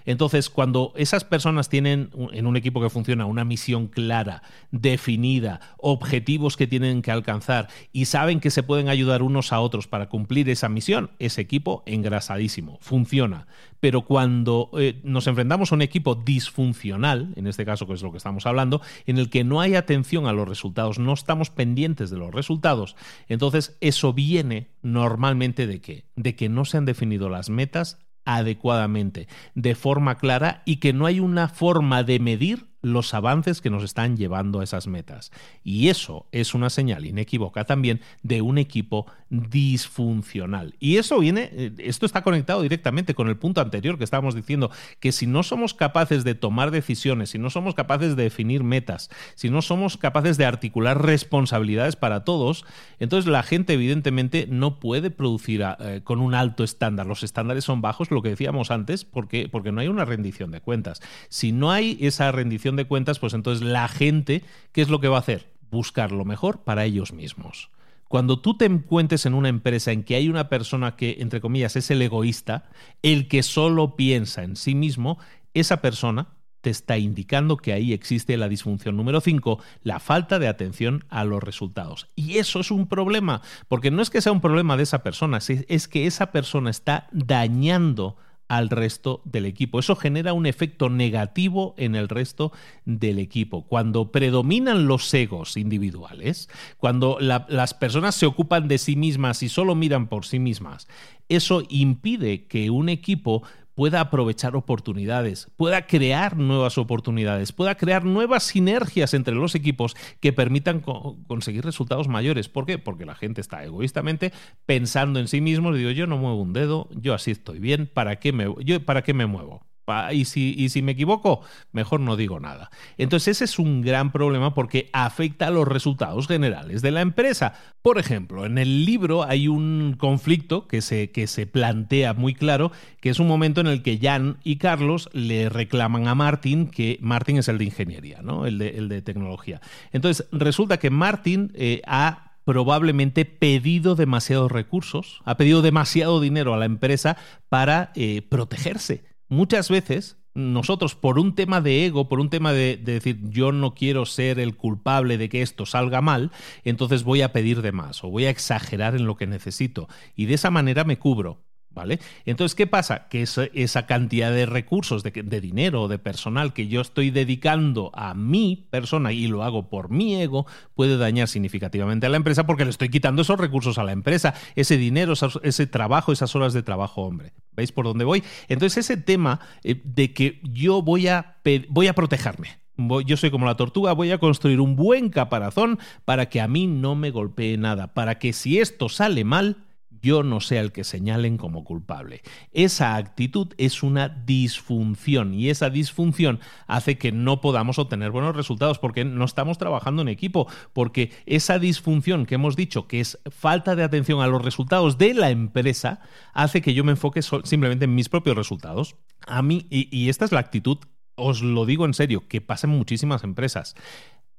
Entonces, cuando esas personas tienen en un equipo que funciona una misión clara, definida, objetivos que tienen que alcanzar y saben que se pueden ayudar unos a otros para cumplir esa misión, ese equipo engrasadísimo, funciona. Pero cuando eh, nos enfrentamos a un equipo disfuncional, en este caso que es lo que estamos hablando, en el que no hay atención a los resultados, no estamos pendientes de los resultados, entonces eso viene normalmente de qué? De que no se han definido las metas adecuadamente, de forma clara y que no hay una forma de medir los avances que nos están llevando a esas metas. Y eso es una señal inequívoca también de un equipo disfuncional. Y eso viene, eh, esto está conectado directamente con el punto anterior que estábamos diciendo, que si no somos capaces de tomar decisiones, si no somos capaces de definir metas, si no somos capaces de articular responsabilidades para todos, entonces la gente evidentemente no puede producir eh, con un alto estándar. Los estándares son bajos, lo que decíamos antes, porque, porque no hay una rendición de cuentas. Si no hay esa rendición de cuentas, pues entonces la gente, ¿qué es lo que va a hacer? Buscar lo mejor para ellos mismos. Cuando tú te encuentres en una empresa en que hay una persona que, entre comillas, es el egoísta, el que solo piensa en sí mismo, esa persona te está indicando que ahí existe la disfunción número 5, la falta de atención a los resultados. Y eso es un problema, porque no es que sea un problema de esa persona, es que esa persona está dañando al resto del equipo. Eso genera un efecto negativo en el resto del equipo. Cuando predominan los egos individuales, cuando las personas se ocupan de sí mismas y solo miran por sí mismas, eso impide que un equipo pueda aprovechar oportunidades, pueda crear nuevas oportunidades, pueda crear nuevas sinergias entre los equipos que permitan conseguir resultados mayores. ¿Por qué? Porque la gente está egoístamente pensando en sí mismo, digo, yo no muevo un dedo, yo así estoy bien, ¿para qué me, ¿para qué me muevo? Y si, y si me equivoco, mejor no digo nada. Entonces ese es un gran problema porque afecta a los resultados generales de la empresa. Por ejemplo, en el libro hay un conflicto que se, que se plantea muy claro, que es un momento en el que Jan y Carlos le reclaman a Martin, que Martin es el de ingeniería, ¿no? el, de, el de tecnología. Entonces resulta que Martin eh, ha probablemente pedido demasiados recursos, ha pedido demasiado dinero a la empresa para eh, protegerse muchas veces nosotros por un tema de ego, por un tema de, decir yo no quiero ser el culpable de que esto salga mal, entonces voy a pedir de más o voy a exagerar en lo que necesito y de esa manera me cubro. ¿Vale? Entonces, ¿qué pasa? Que esa, cantidad de recursos, de, de dinero, de personal que yo estoy dedicando a mi persona y lo hago por mi ego, puede dañar significativamente a la empresa porque le estoy quitando esos recursos a la empresa, ese dinero, ese trabajo, esas horas de trabajo, hombre. ¿Veis por dónde voy? Entonces, ese tema eh, de que yo voy a, voy a protegerme, yo soy como la tortuga, voy a construir un buen caparazón para que a mí no me golpee nada, para que si esto sale mal, yo no sea el que señalen como culpable. Esa actitud es una disfunción y esa disfunción hace que no podamos obtener buenos resultados porque no estamos trabajando en equipo, porque esa disfunción que hemos dicho que es falta de atención a los resultados de la empresa hace que yo me enfoque simplemente en mis propios resultados. A mí, y, y esta es la actitud, os lo digo en serio, que pasa en muchísimas empresas.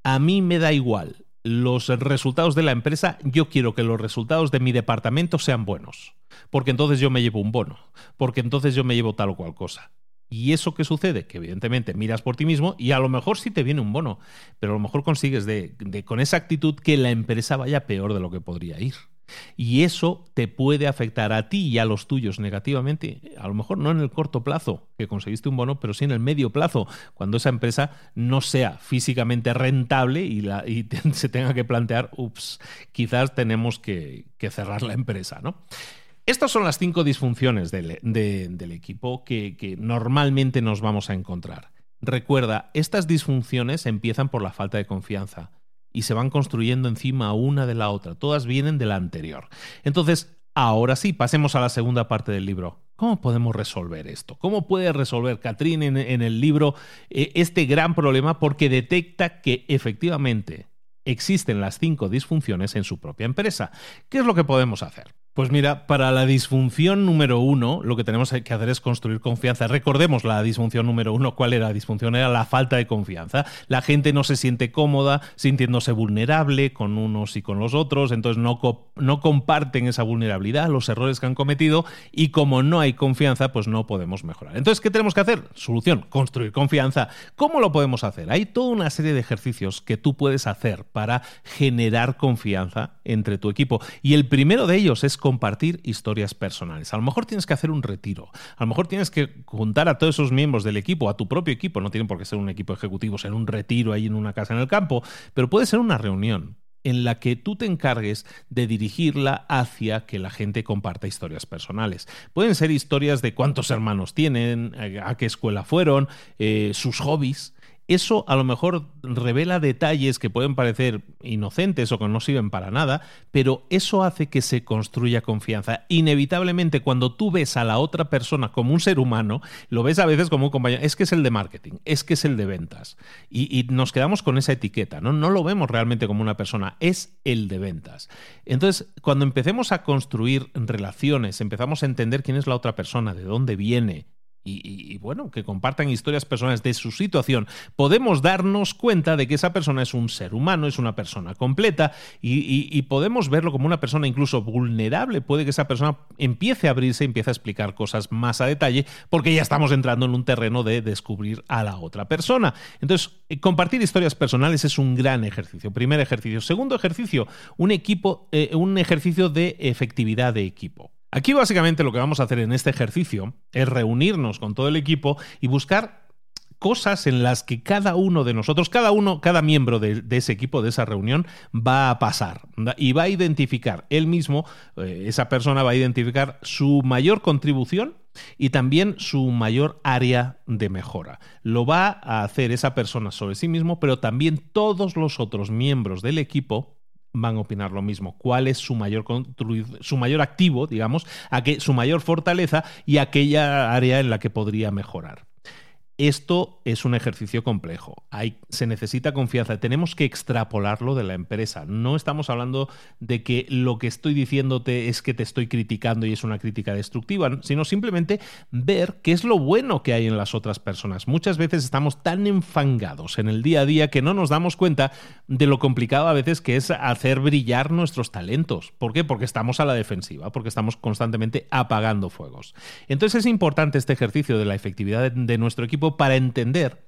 A mí me da igual los resultados de la empresa, yo quiero que los resultados de mi departamento sean buenos, porque entonces yo me llevo un bono, porque entonces yo me llevo tal o cual cosa. ¿Y eso qué sucede? Que evidentemente miras por ti mismo y a lo mejor sí te viene un bono, pero a lo mejor consigues de, de con esa actitud que la empresa vaya peor de lo que podría ir. Y eso te puede afectar a ti y a los tuyos negativamente, a lo mejor no en el corto plazo, que conseguiste un bono, pero sí en el medio plazo, cuando esa empresa no sea físicamente rentable y, [LAUGHS] se tenga que plantear, ups, quizás tenemos que, cerrar la empresa, ¿no? Estas son las cinco disfunciones del, equipo que normalmente nos vamos a encontrar. Recuerda, estas disfunciones empiezan por la falta de confianza y se van construyendo encima una de la otra. Todas vienen de la anterior. Entonces, ahora sí, pasemos a la segunda parte del libro. ¿Cómo podemos resolver esto? ¿Cómo puede resolver Catrín en, el libro eh, este gran problema? Porque detecta que efectivamente existen las cinco disfunciones en su propia empresa. ¿Qué es lo que podemos hacer? Pues mira, para la disfunción número uno, lo que tenemos que hacer es construir confianza. Recordemos la disfunción número uno. ¿Cuál era la disfunción? Era la falta de confianza. La gente no se siente cómoda, sintiéndose vulnerable con unos y con los otros, entonces no, no comparten esa vulnerabilidad, los errores que han cometido, y como no hay confianza, pues no podemos mejorar. Entonces, ¿qué tenemos que hacer? Solución, construir confianza. ¿Cómo lo podemos hacer? Hay toda una serie de ejercicios que tú puedes hacer para generar confianza entre tu equipo. Y el primero de ellos es compartir historias personales. A lo mejor tienes que hacer un retiro. A lo mejor tienes que juntar a todos esos miembros del equipo, a tu propio equipo. No tiene por qué ser un equipo ejecutivo, ser un retiro ahí en una casa en el campo, pero puede ser una reunión en la que tú te encargues de dirigirla hacia que la gente comparta historias personales. Pueden ser historias de cuántos hermanos tienen, eh, a qué escuela fueron, eh, sus hobbies. Eso a lo mejor revela detalles que pueden parecer inocentes o que no sirven para nada, pero eso hace que se construya confianza. Inevitablemente, cuando tú ves a la otra persona como un ser humano, lo ves a veces como un compañero, es que es el de marketing, es que es el de ventas. Y, nos quedamos con esa etiqueta, ¿no? No lo vemos realmente como una persona, es el de ventas. Entonces, cuando empecemos a construir relaciones, empezamos a entender quién es la otra persona, de dónde viene, y, bueno, que compartan historias personales de su situación, podemos darnos cuenta de que esa persona es un ser humano, es una persona completa y, podemos verlo como una persona incluso vulnerable. Puede que esa persona empiece a abrirse, empiece a explicar cosas más a detalle, porque ya estamos entrando en un terreno de descubrir a la otra persona. Entonces, eh, compartir historias personales es un gran ejercicio. Primer ejercicio. Segundo ejercicio, un equipo, eh, un ejercicio de efectividad de equipo. Aquí básicamente lo que vamos a hacer en este ejercicio es reunirnos con todo el equipo y buscar cosas en las que cada uno de nosotros, cada uno, cada miembro de, ese equipo, de esa reunión, va a pasar y va a identificar él mismo, eh, esa persona va a identificar su mayor contribución y también su mayor área de mejora. Lo va a hacer esa persona sobre sí mismo, pero también todos los otros miembros del equipo van a opinar lo mismo. ¿Cuál es su mayor, su mayor activo, digamos, a su mayor fortaleza y aquella área en la que podría mejorar? Esto es un ejercicio complejo. Se necesita confianza. Tenemos que extrapolarlo de la empresa. No estamos hablando de que lo que estoy diciéndote es que te estoy criticando y es una crítica destructiva, sino simplemente ver qué es lo bueno que hay en las otras personas. Muchas veces estamos tan enfangados en el día a día que no nos damos cuenta de lo complicado a veces que es hacer brillar nuestros talentos. ¿Por qué? Porque estamos a la defensiva, porque estamos constantemente apagando fuegos. Entonces es importante este ejercicio de la efectividad de nuestro equipo para entender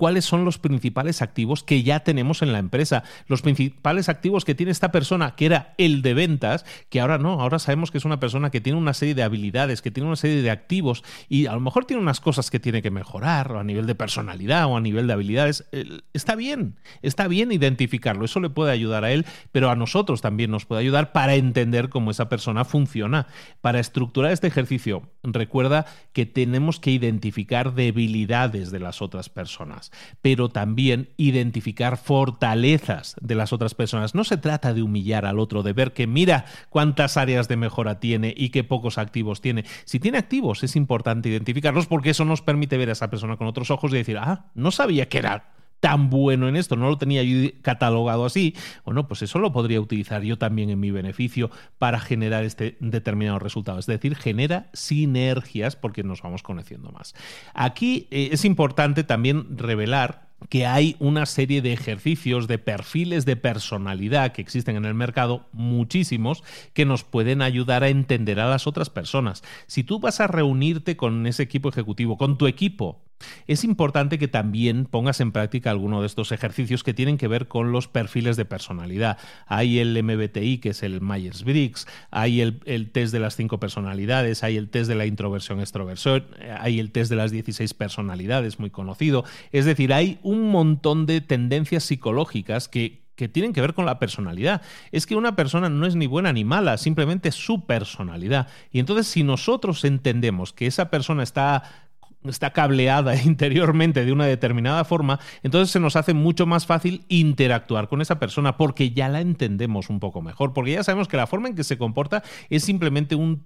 cuáles son los principales activos que ya tenemos en la empresa, los principales activos que tiene esta persona, que era el de ventas, que ahora no, ahora sabemos que es una persona que tiene una serie de habilidades, que tiene una serie de activos y a lo mejor tiene unas cosas que tiene que mejorar a nivel de personalidad o a nivel de habilidades. Está bien, está bien identificarlo, eso le puede ayudar a él, pero a nosotros también nos puede ayudar para entender cómo esa persona funciona. Para estructurar este ejercicio, recuerda que tenemos que identificar debilidades de las otras personas pero también identificar fortalezas de las otras personas. No se trata de humillar al otro, de ver que mira cuántas áreas de mejora tiene y qué pocos activos tiene. Si tiene activos, es importante identificarlos porque eso nos permite ver a esa persona con otros ojos y decir, ah, no sabía que era tan bueno en esto, no lo tenía yo catalogado así, bueno, pues eso lo podría utilizar yo también en mi beneficio para generar este determinado resultado. Es decir, genera sinergias porque nos vamos conociendo más. Aquí eh, es importante también revelar que hay una serie de ejercicios, de perfiles de personalidad que existen en el mercado, muchísimos, que nos pueden ayudar a entender a las otras personas. Si tú vas a reunirte con ese equipo ejecutivo, con tu equipo, es importante que también pongas en práctica alguno de estos ejercicios que tienen que ver con los perfiles de personalidad. Hay el MBTI, que es el Myers-Briggs, hay el, test de las cinco personalidades, hay el test de la introversión-extroversión, hay el test de las 16 personalidades, muy conocido. Es decir, hay un montón de tendencias psicológicas que, que tienen que ver con la personalidad. Es que una persona no es ni buena ni mala, simplemente su personalidad. Y entonces si nosotros entendemos que esa persona está está cableada [LAUGHS] interiormente de una determinada forma, entonces se nos hace mucho más fácil interactuar con esa persona porque ya la entendemos un poco mejor, porque ya sabemos que la forma en que se comporta es simplemente un,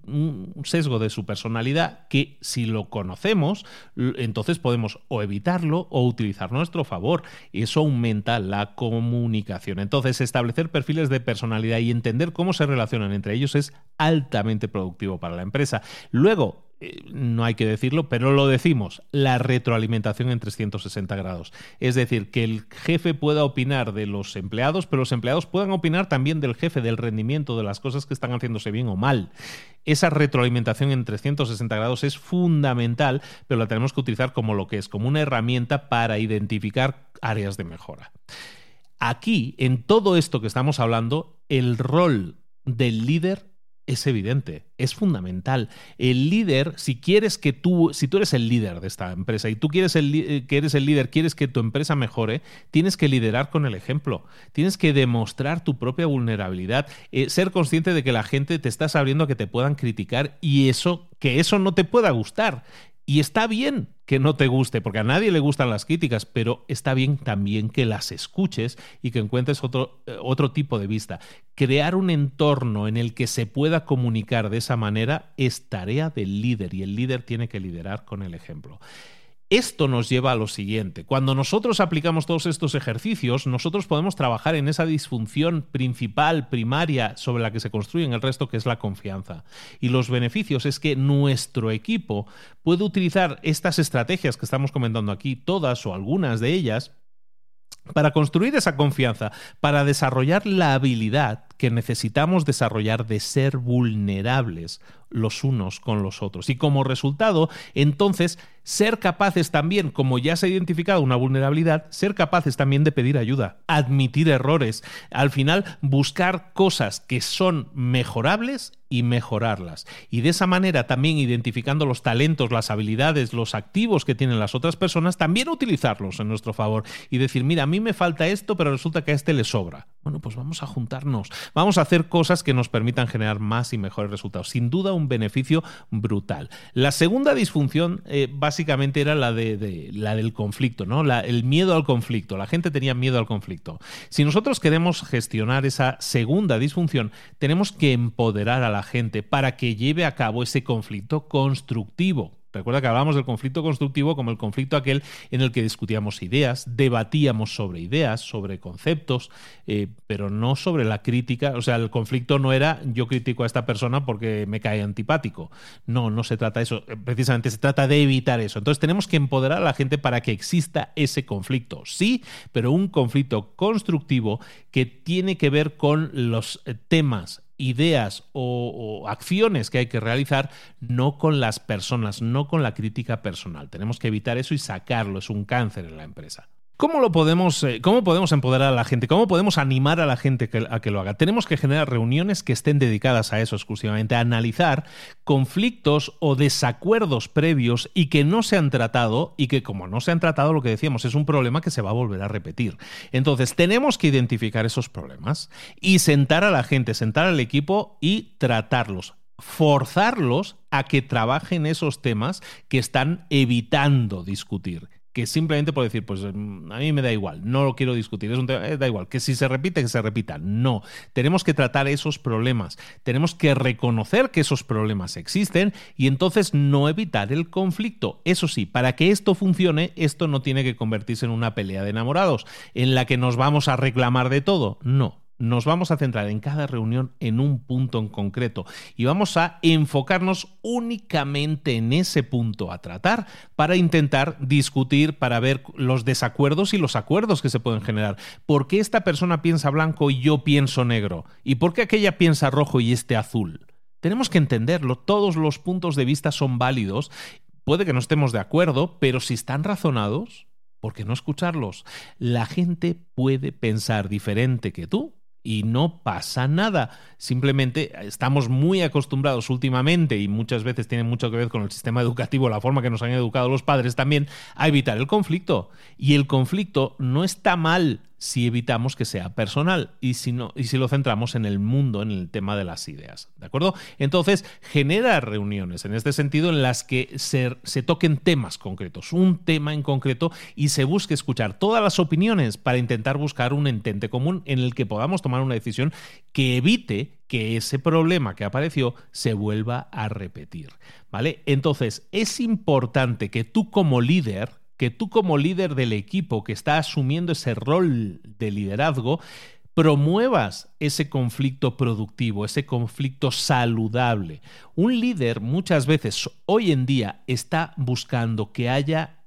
sesgo de su personalidad que si lo conocemos, entonces podemos o evitarlo o utilizar nuestro favor. Eso aumenta la comunicación. Entonces, establecer perfiles de personalidad y entender cómo se relacionan entre ellos es altamente productivo para la empresa. Luego, no hay que decirlo, pero lo decimos, la retroalimentación en 360 grados. Es decir, que el jefe pueda opinar de los empleados, pero los empleados puedan opinar también del jefe, del rendimiento, de las cosas que están haciéndose bien o mal. Esa retroalimentación en 360 grados es fundamental, pero la tenemos que utilizar como lo que es, como una herramienta para identificar áreas de mejora. Aquí, en todo esto que estamos hablando, el rol del líder es evidente, es fundamental. El líder, si quieres que tú, si tú eres el líder de esta empresa y tú quieres eh, que eres el líder, quieres que tu empresa mejore, tienes que liderar con el ejemplo. Tienes que demostrar tu propia vulnerabilidad, eh, ser consciente de que la gente te está abriendo a que te puedan criticar y eso, que eso no te pueda gustar. Y está bien que no te guste, porque a nadie le gustan las críticas, pero está bien también que las escuches y que encuentres otro, eh, otro tipo de vista. Crear un entorno en el que se pueda comunicar de esa manera es tarea del líder y el líder tiene que liderar con el ejemplo. Esto nos lleva a lo siguiente. Cuando nosotros aplicamos todos estos ejercicios, nosotros podemos trabajar en esa disfunción principal, primaria, sobre la que se construye el resto, que es la confianza. Y los beneficios es que nuestro equipo puede utilizar estas estrategias que estamos comentando aquí, todas o algunas de ellas, para construir esa confianza, para desarrollar la habilidad que necesitamos desarrollar de ser vulnerables los unos con los otros. Y como resultado, entonces, ser capaces también, como ya se ha identificado una vulnerabilidad, ser capaces también de pedir ayuda, admitir errores, al final buscar cosas que son mejorables y mejorarlas. Y de esa manera también identificando los talentos, las habilidades, los activos que tienen las otras personas, también utilizarlos en nuestro favor y decir, mira, a mí me falta esto, pero resulta que a este le sobra. Bueno, pues vamos a juntarnos, vamos a hacer cosas que nos permitan generar más y mejores resultados. Sin duda, un beneficio brutal. La segunda disfunción eh, básicamente era la, de, la del conflicto, ¿no? el miedo al conflicto. La gente tenía miedo al conflicto. Si nosotros queremos gestionar esa segunda disfunción, tenemos que empoderar a la gente para que lleve a cabo ese conflicto constructivo. Recuerda que hablábamos del conflicto constructivo como el conflicto aquel en el que discutíamos ideas, debatíamos sobre ideas, sobre conceptos, eh, pero no sobre la crítica. O sea, el conflicto no era yo critico a esta persona porque me cae antipático. No, no se trata de eso. Eh, precisamente se trata de evitar eso. Entonces tenemos que empoderar a la gente para que exista ese conflicto. Sí, pero un conflicto constructivo que tiene que ver con los eh, temas ideas o, acciones que hay que realizar, no con las personas, no con la crítica personal. Tenemos que evitar eso y sacarlo, es un cáncer en la empresa. ¿Cómo, lo podemos, eh, ¿Cómo podemos empoderar a la gente? ¿Cómo podemos animar a la gente a que lo haga? Tenemos que generar reuniones que estén dedicadas a eso exclusivamente, a analizar conflictos o desacuerdos previos y que no se han tratado y que como no se han tratado, lo que decíamos, es un problema que se va a volver a repetir. Entonces, tenemos que identificar esos problemas y sentar a la gente, sentar al equipo y tratarlos forzarlos a que trabajen esos temas que están evitando discutir que simplemente por decir, pues mm, a mí me da igual, no lo quiero discutir, es un tema, eh, da igual, que si se repite, que se repita. No, tenemos que tratar esos problemas, tenemos que reconocer que esos problemas existen y entonces no evitar el conflicto. Eso sí, para que esto funcione, esto no tiene que convertirse en una pelea de enamorados, en la que nos vamos a reclamar de todo. No, nos vamos a centrar en cada reunión en un punto en concreto y vamos a enfocarnos únicamente en ese punto a tratar para intentar discutir, para ver los desacuerdos y los acuerdos que se pueden generar. ¿Por qué esta persona piensa blanco y yo pienso negro? ¿Y por qué aquella piensa rojo y este azul? Tenemos que entenderlo, todos los puntos de vista son válidos, puede que no estemos de acuerdo, pero si están razonados, ¿por qué no escucharlos? La gente puede pensar diferente que tú y no pasa nada. Simplemente estamos muy acostumbrados últimamente y muchas veces tiene mucho que ver con el sistema educativo, la forma que nos han educado los padres también, a evitar el conflicto. Y el conflicto no está mal si evitamos que sea personal y si, no, y si lo centramos en el mundo, en el tema de las ideas. ¿De acuerdo? Entonces, genera reuniones en este sentido en las que se, se toquen temas concretos, un tema en concreto y se busque escuchar todas las opiniones para intentar buscar un entente común en el que podamos tomar una decisión que evite que ese problema que apareció se vuelva a repetir. ¿Vale? Entonces, es importante que tú como líder que tú como líder del equipo que está asumiendo ese rol de liderazgo, promuevas ese conflicto productivo, ese conflicto saludable. Un líder muchas veces hoy en día está buscando que haya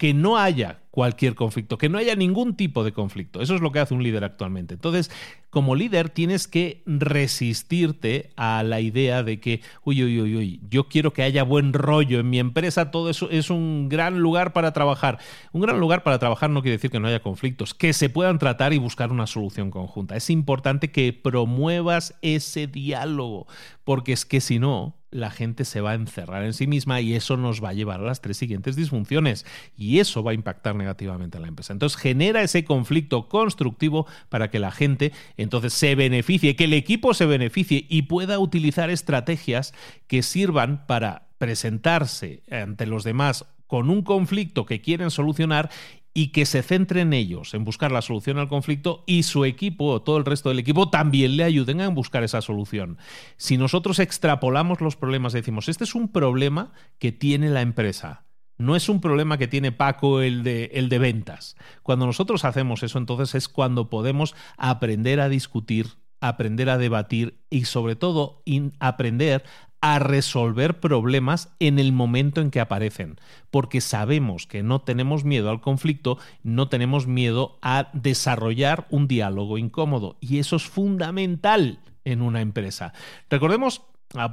que no haya cualquier conflicto, que no haya ningún tipo de conflicto. Eso es lo que hace un líder actualmente. Entonces, como líder tienes que resistirte a la idea de que, uy, uy, uy, uy, yo quiero que haya buen rollo en mi empresa, todo eso es un gran lugar para trabajar. Un gran lugar para trabajar no quiere decir que no haya conflictos, que se puedan tratar y buscar una solución conjunta. Es importante que promuevas ese diálogo, porque es que si no, la gente se va a encerrar en sí misma y eso nos va a llevar a las tres siguientes disfunciones y eso va a impactar negativamente a la empresa. Entonces genera ese conflicto constructivo para que la gente entonces se beneficie, que el equipo se beneficie y pueda utilizar estrategias que sirvan para presentarse ante los demás con un conflicto que quieren solucionar y que se centren ellos en buscar la solución al conflicto y su equipo o todo el resto del equipo también le ayuden a buscar esa solución. Si nosotros extrapolamos los problemas y decimos, este es un problema que tiene la empresa, No es un problema que tiene Paco el de, el de ventas. Cuando nosotros hacemos eso, entonces es cuando podemos aprender a discutir, aprender a debatir y sobre todo aprender a resolver problemas en el momento en que aparecen, porque sabemos que no tenemos miedo al conflicto, no tenemos miedo a desarrollar un diálogo incómodo y eso es fundamental en una empresa. Recordemos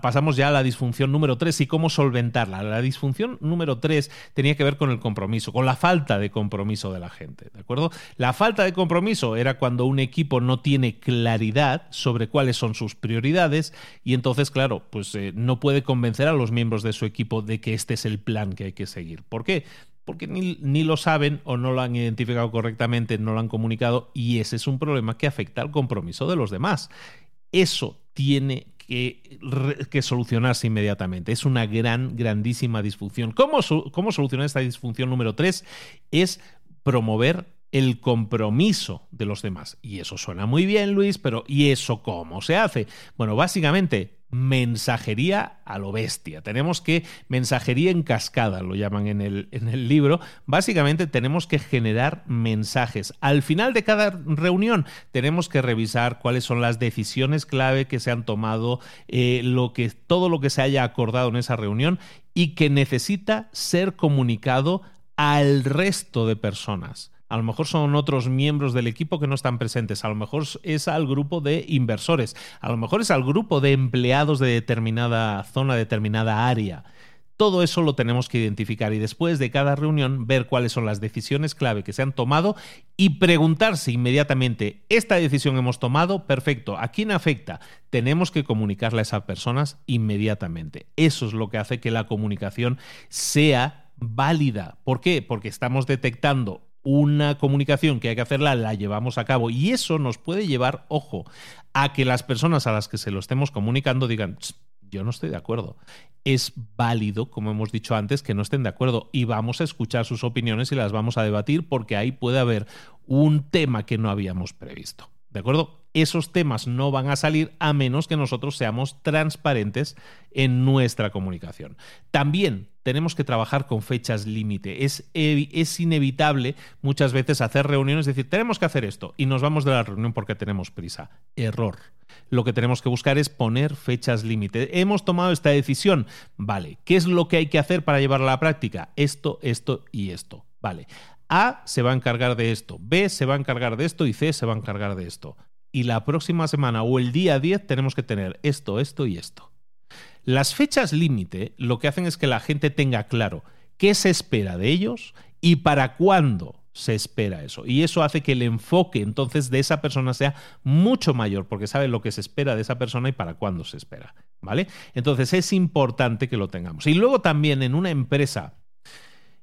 pasamos ya a la disfunción número 3 y cómo solventarla. La disfunción número 3 tenía que ver con el compromiso, con la falta de compromiso de la gente, ¿de acuerdo? La falta de compromiso era cuando un equipo no tiene claridad sobre cuáles son sus prioridades y entonces, claro, pues eh, no puede convencer a los miembros de su equipo de que este es el plan que hay que seguir. ¿Por qué? porque ni, ni, lo saben o no lo han identificado correctamente, no lo han comunicado y ese es un problema que afecta al compromiso de los demás. Eso tiene que, solucionarse inmediatamente. Es una gran, grandísima disfunción. ¿Cómo, cómo solucionar esta disfunción número tres? Es promover el compromiso de los demás. Y eso suena muy bien, Luis, pero ¿y eso cómo se hace? Bueno, básicamente mensajería a lo bestia. Tenemos que, mensajería en cascada, lo llaman en el, en el, libro. Básicamente tenemos que generar mensajes. Al final de cada reunión tenemos que revisar cuáles son las decisiones clave que se han tomado, eh, lo que, todo lo que se haya acordado en esa reunión y que necesita ser comunicado al resto de personas. A lo mejor son otros miembros del equipo que no están presentes, a lo mejor es al grupo de inversores, a lo mejor es al grupo de empleados de determinada zona, determinada área. Todo eso lo tenemos que identificar y después de cada reunión ver cuáles son las decisiones clave que se han tomado y preguntarse inmediatamente, ¿esta decisión hemos tomado? Perfecto, ¿a quién afecta? Tenemos que comunicarle a esas personas inmediatamente. Eso es lo que hace que la comunicación sea válida. ¿Por qué? Porque estamos detectando una comunicación que hay que hacerla, la llevamos a cabo. Y eso nos puede llevar, ojo, a que las personas a las que se lo estemos comunicando digan, yo no estoy de acuerdo. Es válido, como hemos dicho antes, que no estén de acuerdo y vamos a escuchar sus opiniones y las vamos a debatir porque ahí puede haber un tema que no habíamos previsto. ¿De acuerdo? Esos temas no van a salir a menos que nosotros seamos transparentes en nuestra comunicación. También tenemos que trabajar con fechas límite. Es, es, inevitable muchas veces hacer reuniones, decir, tenemos que hacer esto y nos vamos de la reunión porque tenemos prisa. Error. Lo que tenemos que buscar es poner fechas límite. Hemos tomado esta decisión. Vale, ¿qué es lo que hay que hacer para llevarla a la práctica? Esto, esto y esto. Vale. A se va a encargar de esto, B se va a encargar de esto y C se va a encargar de esto. Y la próxima semana o el día 10 tenemos que tener esto, esto y esto. Las fechas límite lo que hacen es que la gente tenga claro qué se espera de ellos y para cuándo se espera eso. Y eso hace que el enfoque entonces de esa persona sea mucho mayor, porque sabe lo que se espera de esa persona y para cuándo se espera. ¿Vale? Entonces es importante que lo tengamos. Y luego también en una empresa,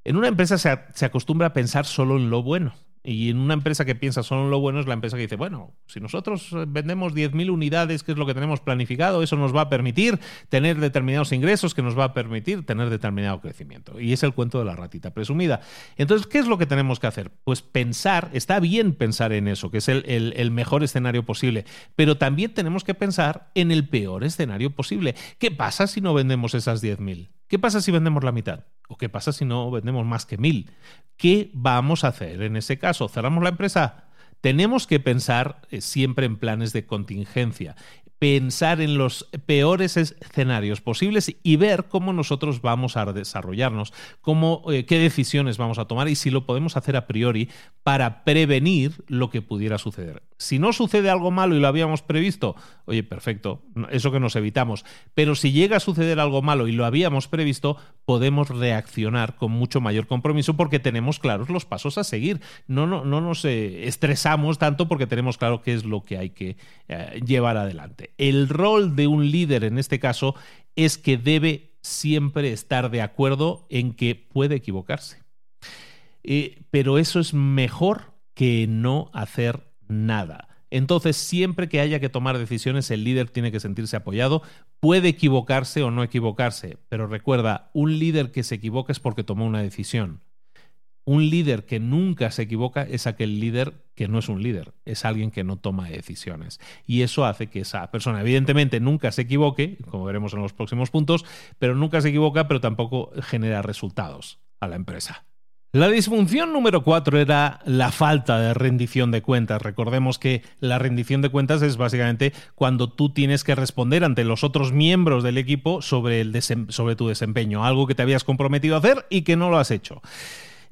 en una empresa se, se acostumbra a pensar solo en lo bueno. Y en una empresa que piensa solo en lo bueno es la empresa que dice, bueno, si nosotros eh, vendemos 10.000 unidades, que es lo que tenemos planificado, eso nos va a permitir tener determinados ingresos, que nos va a permitir tener determinado crecimiento. Y es el cuento de la ratita presumida. Entonces, ¿qué es lo que tenemos que hacer? Pues pensar, está bien pensar en eso, que es el, el mejor escenario posible, pero también tenemos que pensar en el peor escenario posible. ¿Qué pasa si no vendemos esas 10.000? ¿Qué pasa si vendemos la mitad? ¿O qué pasa si no vendemos más que mil? ¿Qué vamos a hacer en ese caso? ¿Cerramos la empresa? Tenemos que pensar eh, siempre en planes de contingencia pensar en los peores escenarios posibles y ver cómo nosotros vamos a desarrollarnos, cómo, eh, qué decisiones vamos a tomar y si lo podemos hacer a priori para prevenir lo que pudiera suceder. Si no sucede algo malo y lo habíamos previsto, oye, perfecto, eso que nos evitamos. Pero si llega a suceder algo malo y lo habíamos previsto, podemos reaccionar con mucho mayor compromiso porque tenemos claros los pasos a seguir. No, no, no nos eh, estresamos tanto porque tenemos claro qué es lo que hay que eh, llevar adelante. El rol de un líder en este caso es que debe siempre estar de acuerdo en que puede equivocarse. Eh, pero eso es mejor que no hacer nada. Entonces, siempre que haya que tomar decisiones, el líder tiene que sentirse apoyado. Puede equivocarse o no equivocarse, pero recuerda, un líder que se equivoca es porque tomó una decisión. Un líder que nunca se equivoca es aquel líder que no es un líder, es alguien que no toma decisiones. Y eso hace que esa persona, evidentemente, nunca se equivoque, como veremos en los próximos puntos, pero nunca se equivoca, pero tampoco genera resultados a la empresa. La disfunción número cuatro era la falta de rendición de cuentas. Recordemos que la rendición de cuentas es básicamente cuando tú tienes que responder ante los otros miembros del equipo sobre, el sobre tu desempeño, algo que te habías comprometido a hacer y que no lo has hecho.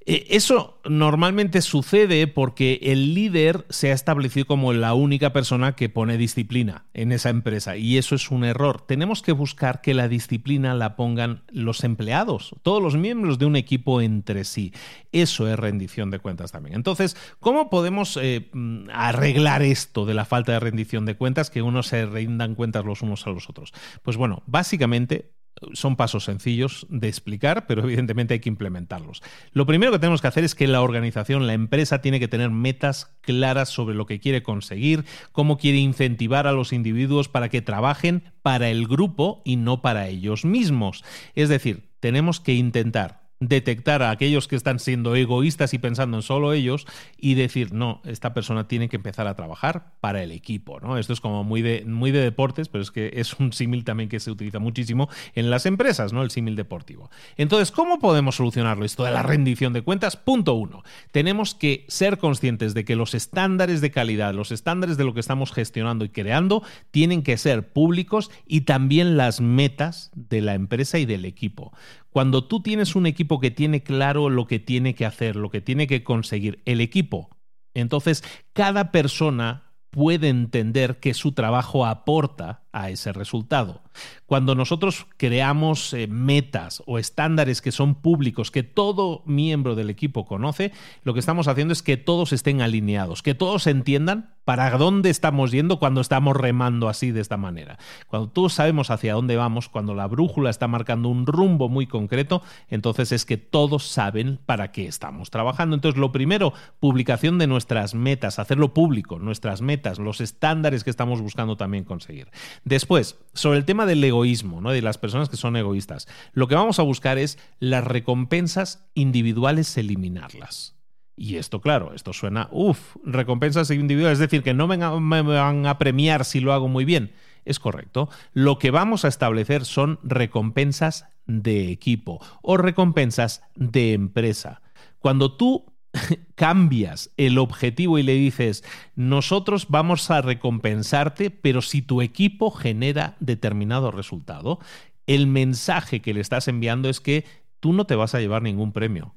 Eh, eso normalmente sucede porque el líder se ha establecido como la única persona que pone disciplina en esa empresa y eso es un error. Tenemos que buscar que la disciplina la pongan los empleados, todos los miembros de un equipo entre sí. Eso es rendición de cuentas también. Entonces, ¿cómo podemos eh, mm, arreglar esto de la falta de rendición de cuentas, que unos se rindan cuentas los unos a los otros? Pues bueno, básicamente son pasos sencillos de explicar, pero evidentemente hay que implementarlos. Lo primero que tenemos que hacer es que la organización, la empresa, tiene que tener metas claras sobre lo que quiere conseguir, cómo quiere incentivar a los individuos para que trabajen para el grupo y no para ellos mismos. Es decir, tenemos que intentar detectar a aquellos que están siendo egoístas y pensando en solo ellos y decir, no, esta persona tiene que empezar a trabajar para el equipo. ¿no? Esto es como muy de, muy de deportes, pero es que es un símil también que se utiliza muchísimo en las empresas, ¿no? el símil deportivo. Entonces, ¿cómo podemos solucionarlo esto de la rendición de cuentas? Punto uno, tenemos que ser conscientes de que los estándares de calidad, los estándares de lo que estamos gestionando y creando, tienen que ser públicos y también las metas de la empresa y del equipo. Cuando tú tienes un equipo que tiene claro lo que tiene que hacer, lo que tiene que conseguir, el equipo, entonces cada persona puede entender que su trabajo aporta a ese resultado. Cuando nosotros creamos eh, metas o estándares que son públicos, que todo miembro del equipo conoce, lo que estamos haciendo es que todos estén alineados, que todos entiendan para dónde estamos yendo cuando estamos remando así de esta manera. Cuando todos sabemos hacia dónde vamos, cuando la brújula está marcando un rumbo muy concreto, entonces es que todos saben para qué estamos trabajando. Entonces, lo primero, publicación de nuestras metas, hacerlo público, nuestras metas, los estándares que estamos buscando también conseguir. Después, sobre el tema del egoísmo, ¿no? de las personas que son egoístas, lo que vamos a buscar es las recompensas individuales eliminarlas. Y esto, claro, esto suena, uff, recompensas individuales, es decir, que no me van a premiar si lo hago muy bien. Es correcto. Lo que vamos a establecer son recompensas de equipo o recompensas de empresa. Cuando tú [LAUGHS] cambias el objetivo y le dices, nosotros vamos a recompensarte, pero si tu equipo genera determinado resultado, el mensaje que le estás enviando es que tú no te vas a llevar ningún premio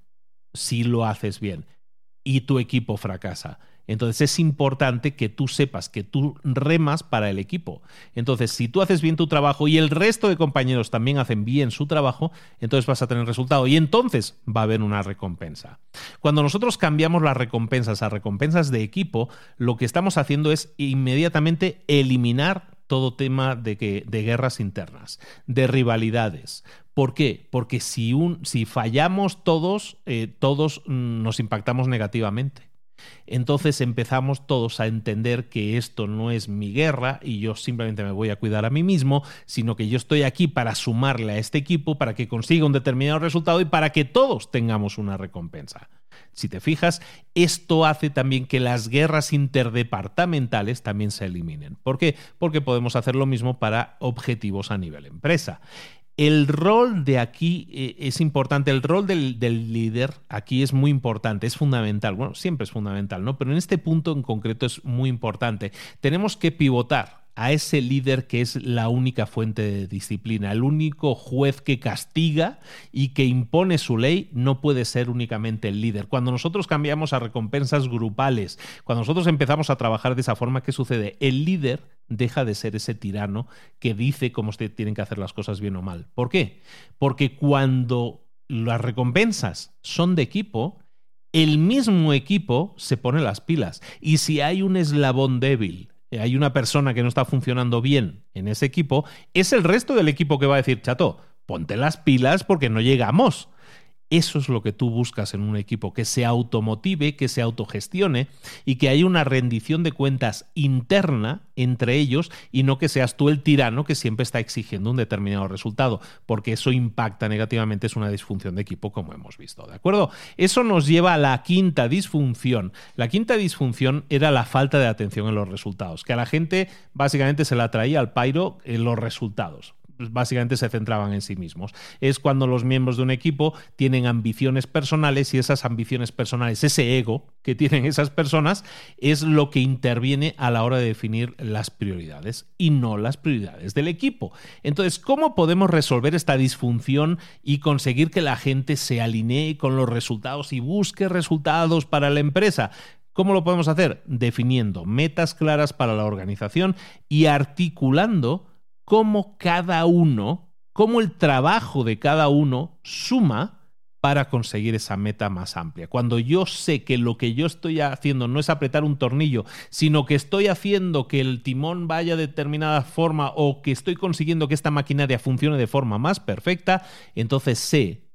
si lo haces bien y tu equipo fracasa. Entonces es importante que tú sepas que tú remas para el equipo. Entonces, si tú haces bien tu trabajo y el resto de compañeros también hacen bien su trabajo, entonces vas a tener resultado y entonces va a haber una recompensa. Cuando nosotros cambiamos las recompensas a recompensas de equipo, lo que estamos haciendo es inmediatamente eliminar todo tema de, que, de guerras internas, de rivalidades. ¿Por qué? Porque si, si fallamos todos, eh, todos mm, nos impactamos negativamente. Entonces empezamos todos a entender que esto no es mi guerra y yo simplemente me voy a cuidar a mí mismo, sino que yo estoy aquí para sumarle a este equipo, para que consiga un determinado resultado y para que todos tengamos una recompensa. Si te fijas, esto hace también que las guerras interdepartamentales también se eliminen. ¿Por qué? Porque podemos hacer lo mismo para objetivos a nivel empresa. El rol de aquí eh, es importante, el rol del, del, líder aquí es muy importante, es fundamental, bueno, siempre es fundamental, ¿no? Pero en este punto en concreto es muy importante. Tenemos que pivotar a ese líder que es la única fuente de disciplina, el único juez que castiga y que impone su ley, no puede ser únicamente el líder. Cuando nosotros cambiamos a recompensas grupales, cuando nosotros empezamos a trabajar de esa forma, ¿qué sucede? El líder deja de ser ese tirano que dice cómo se tienen que hacer las cosas bien o mal. ¿Por qué? Porque cuando las recompensas son de equipo, el mismo equipo se pone las pilas. Y si hay un eslabón débil, hay una persona que no está funcionando bien en ese equipo, es el resto del equipo que va a decir, chato, ponte las pilas porque no llegamos. Eso es lo que tú buscas en un equipo, que se automotive, que se autogestione y que haya una rendición de cuentas interna entre ellos y no que seas tú el tirano que siempre está exigiendo un determinado resultado, porque eso impacta negativamente, es una disfunción de equipo como hemos visto, ¿de acuerdo? Eso nos lleva a la quinta disfunción. La quinta disfunción era la falta de atención en los resultados, que a la gente básicamente se la traía al pairo en los resultados básicamente se centraban en sí mismos. Es cuando los miembros de un equipo tienen ambiciones personales y esas ambiciones personales, ese ego que tienen esas personas, es lo que interviene a la hora de definir las prioridades y no las prioridades del equipo. Entonces, ¿cómo podemos resolver esta disfunción y conseguir que la gente se alinee con los resultados y busque resultados para la empresa? ¿Cómo lo podemos hacer? Definiendo metas claras para la organización y articulando cómo cada uno, cómo el trabajo de cada uno suma para conseguir esa meta más amplia. Cuando yo sé que lo que yo estoy haciendo no es apretar un tornillo, sino que estoy haciendo que el timón vaya de determinada forma o que estoy consiguiendo que esta maquinaria funcione de forma más perfecta, entonces sé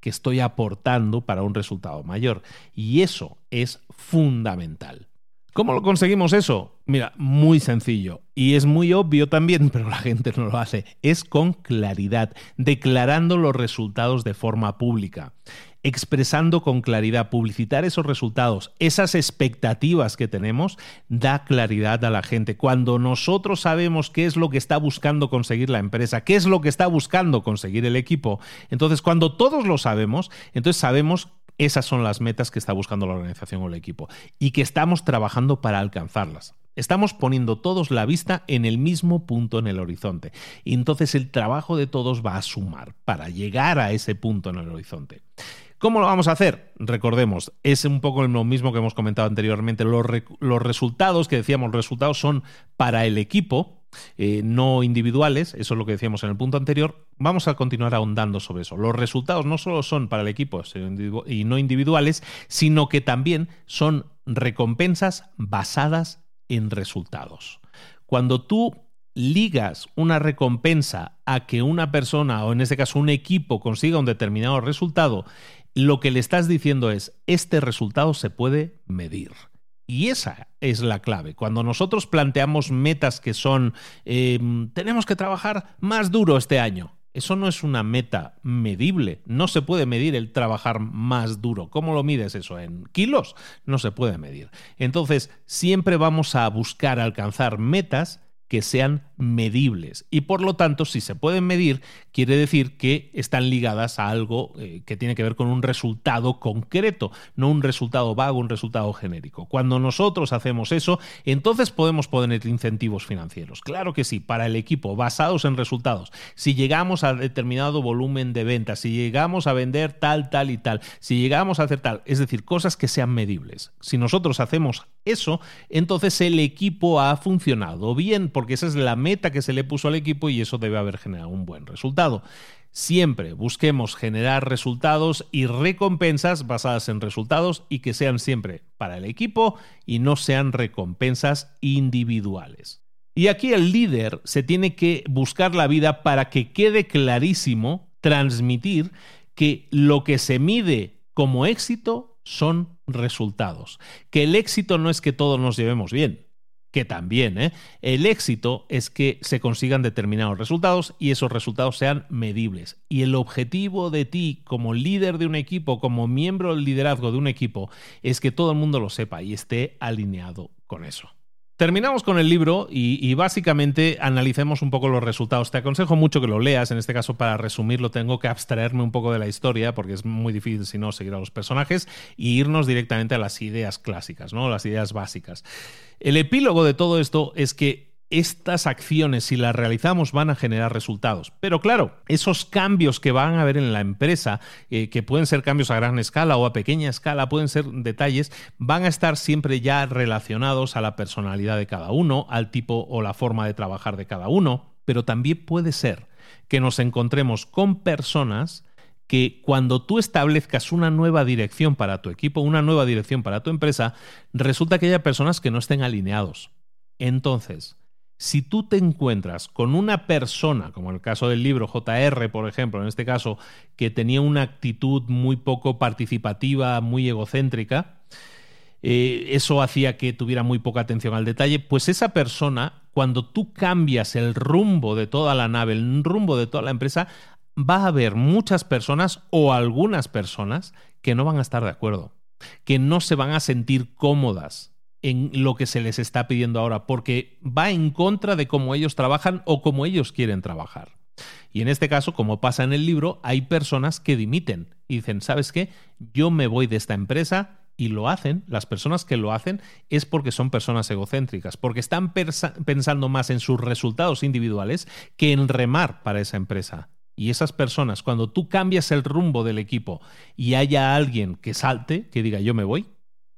que estoy aportando para un resultado mayor. Y eso es fundamental. ¿Cómo lo conseguimos eso? Mira, muy sencillo. Y es muy obvio también, [LAUGHS] pero la gente no lo hace. Es con claridad, declarando los resultados de forma pública, expresando con claridad, publicitar esos resultados, esas expectativas que tenemos, da claridad a la gente. Cuando nosotros sabemos qué es lo que está buscando conseguir la empresa, qué es lo que está buscando conseguir el equipo, entonces cuando todos lo sabemos, entonces sabemos esas son las metas que está buscando la organización o el equipo y que estamos trabajando para alcanzarlas. Estamos poniendo todos la vista en el mismo punto en el horizonte. Y entonces el trabajo de todos va a sumar para llegar a ese punto en el horizonte. ¿Cómo lo vamos a hacer? Recordemos, es un poco lo mismo que hemos comentado anteriormente. Los, resultados, que decíamos, resultados son para el equipo, eh, no individuales, eso es lo que decíamos en el punto anterior, vamos a continuar ahondando sobre eso. Los resultados no solo son para el equipo y no individuales, sino que también son recompensas basadas en resultados. Cuando tú ligas una recompensa a que una persona, o en este caso un equipo, consiga un determinado resultado, lo que le estás diciendo es, este resultado se puede medir. Y esa es la clave. Cuando nosotros planteamos metas que son, em, tenemos que trabajar más duro este año, eso no es una meta medible. No se puede medir el trabajar más duro. ¿Cómo lo mides eso? ¿En kilos? No se puede medir. Entonces, siempre vamos a buscar alcanzar metas que sean medibles. Y por lo tanto, si se pueden medir, quiere decir que están ligadas a algo eh, que tiene que ver con un resultado concreto, no un resultado vago, un resultado genérico. Cuando nosotros hacemos eso, entonces podemos poner incentivos financieros. Claro que sí, para el equipo, basados en resultados. Si llegamos a determinado volumen de ventas, si llegamos a vender tal, tal y tal, si llegamos a hacer tal, es decir, cosas que sean medibles. Si nosotros hacemos eso, entonces el equipo ha funcionado bien, porque esa es la que se le puso al equipo y eso debe haber generado un buen resultado. Siempre busquemos generar resultados y recompensas basadas en resultados y que sean siempre para el equipo y no sean recompensas individuales. Y aquí el líder se tiene que buscar la vida para que quede clarísimo transmitir que lo que se mide como éxito son resultados. Que el éxito no es que todos nos llevemos bien, que también, ¿eh? el éxito es que se consigan determinados resultados y esos resultados sean medibles. Y el objetivo de ti como líder de un equipo, como miembro del liderazgo de un equipo, es que todo el mundo lo sepa y esté alineado con eso. Terminamos con el libro y, básicamente analicemos un poco los resultados. Te aconsejo mucho que lo leas. En este caso, para resumirlo, tengo que abstraerme un poco de la historia porque es muy difícil, si no, seguir a los personajes y irnos directamente a las ideas clásicas, ¿no? Las ideas básicas. El epílogo de todo esto es que estas acciones, si las realizamos, van a generar resultados. Pero claro, esos cambios que van a haber en la empresa, eh, que pueden ser cambios a gran escala o a pequeña escala, pueden ser detalles, van a estar siempre ya relacionados a la personalidad de cada uno, al tipo o la forma de trabajar de cada uno. Pero también puede ser que nos encontremos con personas que cuando tú establezcas una nueva dirección para tu equipo, una nueva dirección para tu empresa, resulta que haya personas que no estén alineados. Entonces, si tú te encuentras con una persona, como en el caso del libro JR, por ejemplo, en este caso, que tenía una actitud muy poco participativa, muy egocéntrica, eh, eso hacía que tuviera muy poca atención al detalle, pues esa persona, cuando tú cambias el rumbo de toda la nave, el rumbo de toda la empresa, va a haber muchas personas o algunas personas que no van a estar de acuerdo, que no se van a sentir cómodas en lo que se les está pidiendo ahora, porque va en contra de cómo ellos trabajan o cómo ellos quieren trabajar. Y en este caso, como pasa en el libro, hay personas que dimiten y dicen, ¿sabes qué? Yo me voy de esta empresa y lo hacen, las personas que lo hacen es porque son personas egocéntricas, porque están pensando más en sus resultados individuales que en remar para esa empresa. Y esas personas, cuando tú cambias el rumbo del equipo y haya alguien que salte, que diga yo me voy,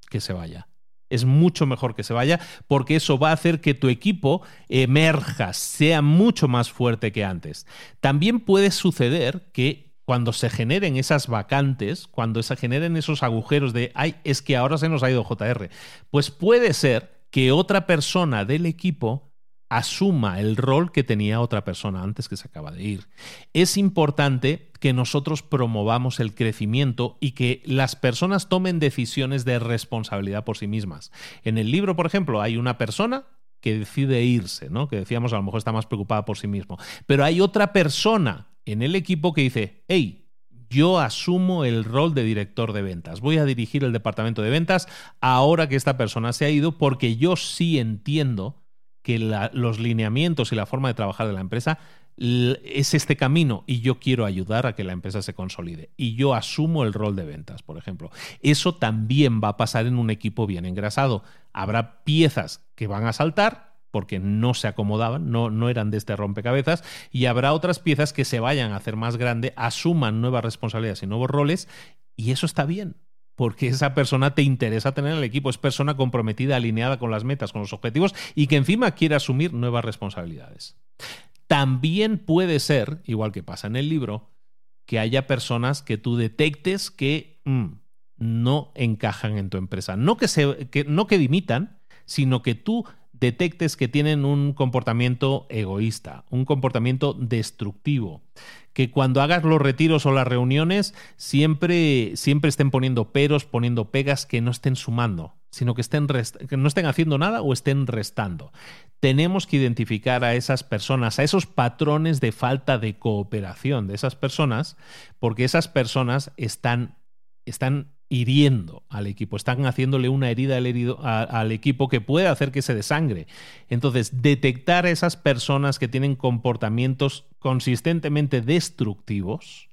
que se vaya. Es mucho mejor que se vaya porque eso va a hacer que tu equipo emerja, sea mucho más fuerte que antes. También puede suceder que cuando se generen esas vacantes, cuando se generen esos agujeros de, ay, es que ahora se nos ha ido JR, pues puede ser que otra persona del equipo asuma el rol que tenía otra persona antes que se acaba de ir. Es importante que nosotros promovamos el crecimiento y que las personas tomen decisiones de responsabilidad por sí mismas. En el libro, por ejemplo, hay una persona que decide irse, ¿no? Que decíamos a lo mejor está más preocupada por sí mismo, pero hay otra persona en el equipo que dice, hey, yo asumo el rol de director de ventas, voy a dirigir el departamento de ventas ahora que esta persona se ha ido porque yo sí entiendo que los lineamientos y la forma de trabajar de la empresa es este camino y yo quiero ayudar a que la empresa se consolide. Y yo asumo el rol de ventas, por ejemplo. Eso también va a pasar en un equipo bien engrasado. Habrá piezas que van a saltar, porque no se acomodaban, no, no eran de este rompecabezas, y habrá otras piezas que se vayan a hacer más grande, asuman nuevas responsabilidades y nuevos roles, y eso está bien, porque esa persona te interesa tener en el equipo, es persona comprometida, alineada con las metas, con los objetivos, y que encima quiere asumir nuevas responsabilidades. También puede ser, igual que pasa en el libro, que haya personas que tú detectes que mm, no encajan en tu empresa. No que, se, que, no que dimitan, sino que tú detectes que tienen un comportamiento egoísta, un comportamiento destructivo, que cuando hagas los retiros o las reuniones siempre, siempre estén poniendo peros, poniendo pegas que no estén sumando, sino que, estén que no estén haciendo nada o estén restando. Tenemos que identificar a esas personas, a esos patrones de falta de cooperación de esas personas, porque esas personas están, están hiriendo al equipo, están haciéndole una herida al, equipo que puede hacer que se desangre. Entonces, detectar a esas personas que tienen comportamientos consistentemente destructivos,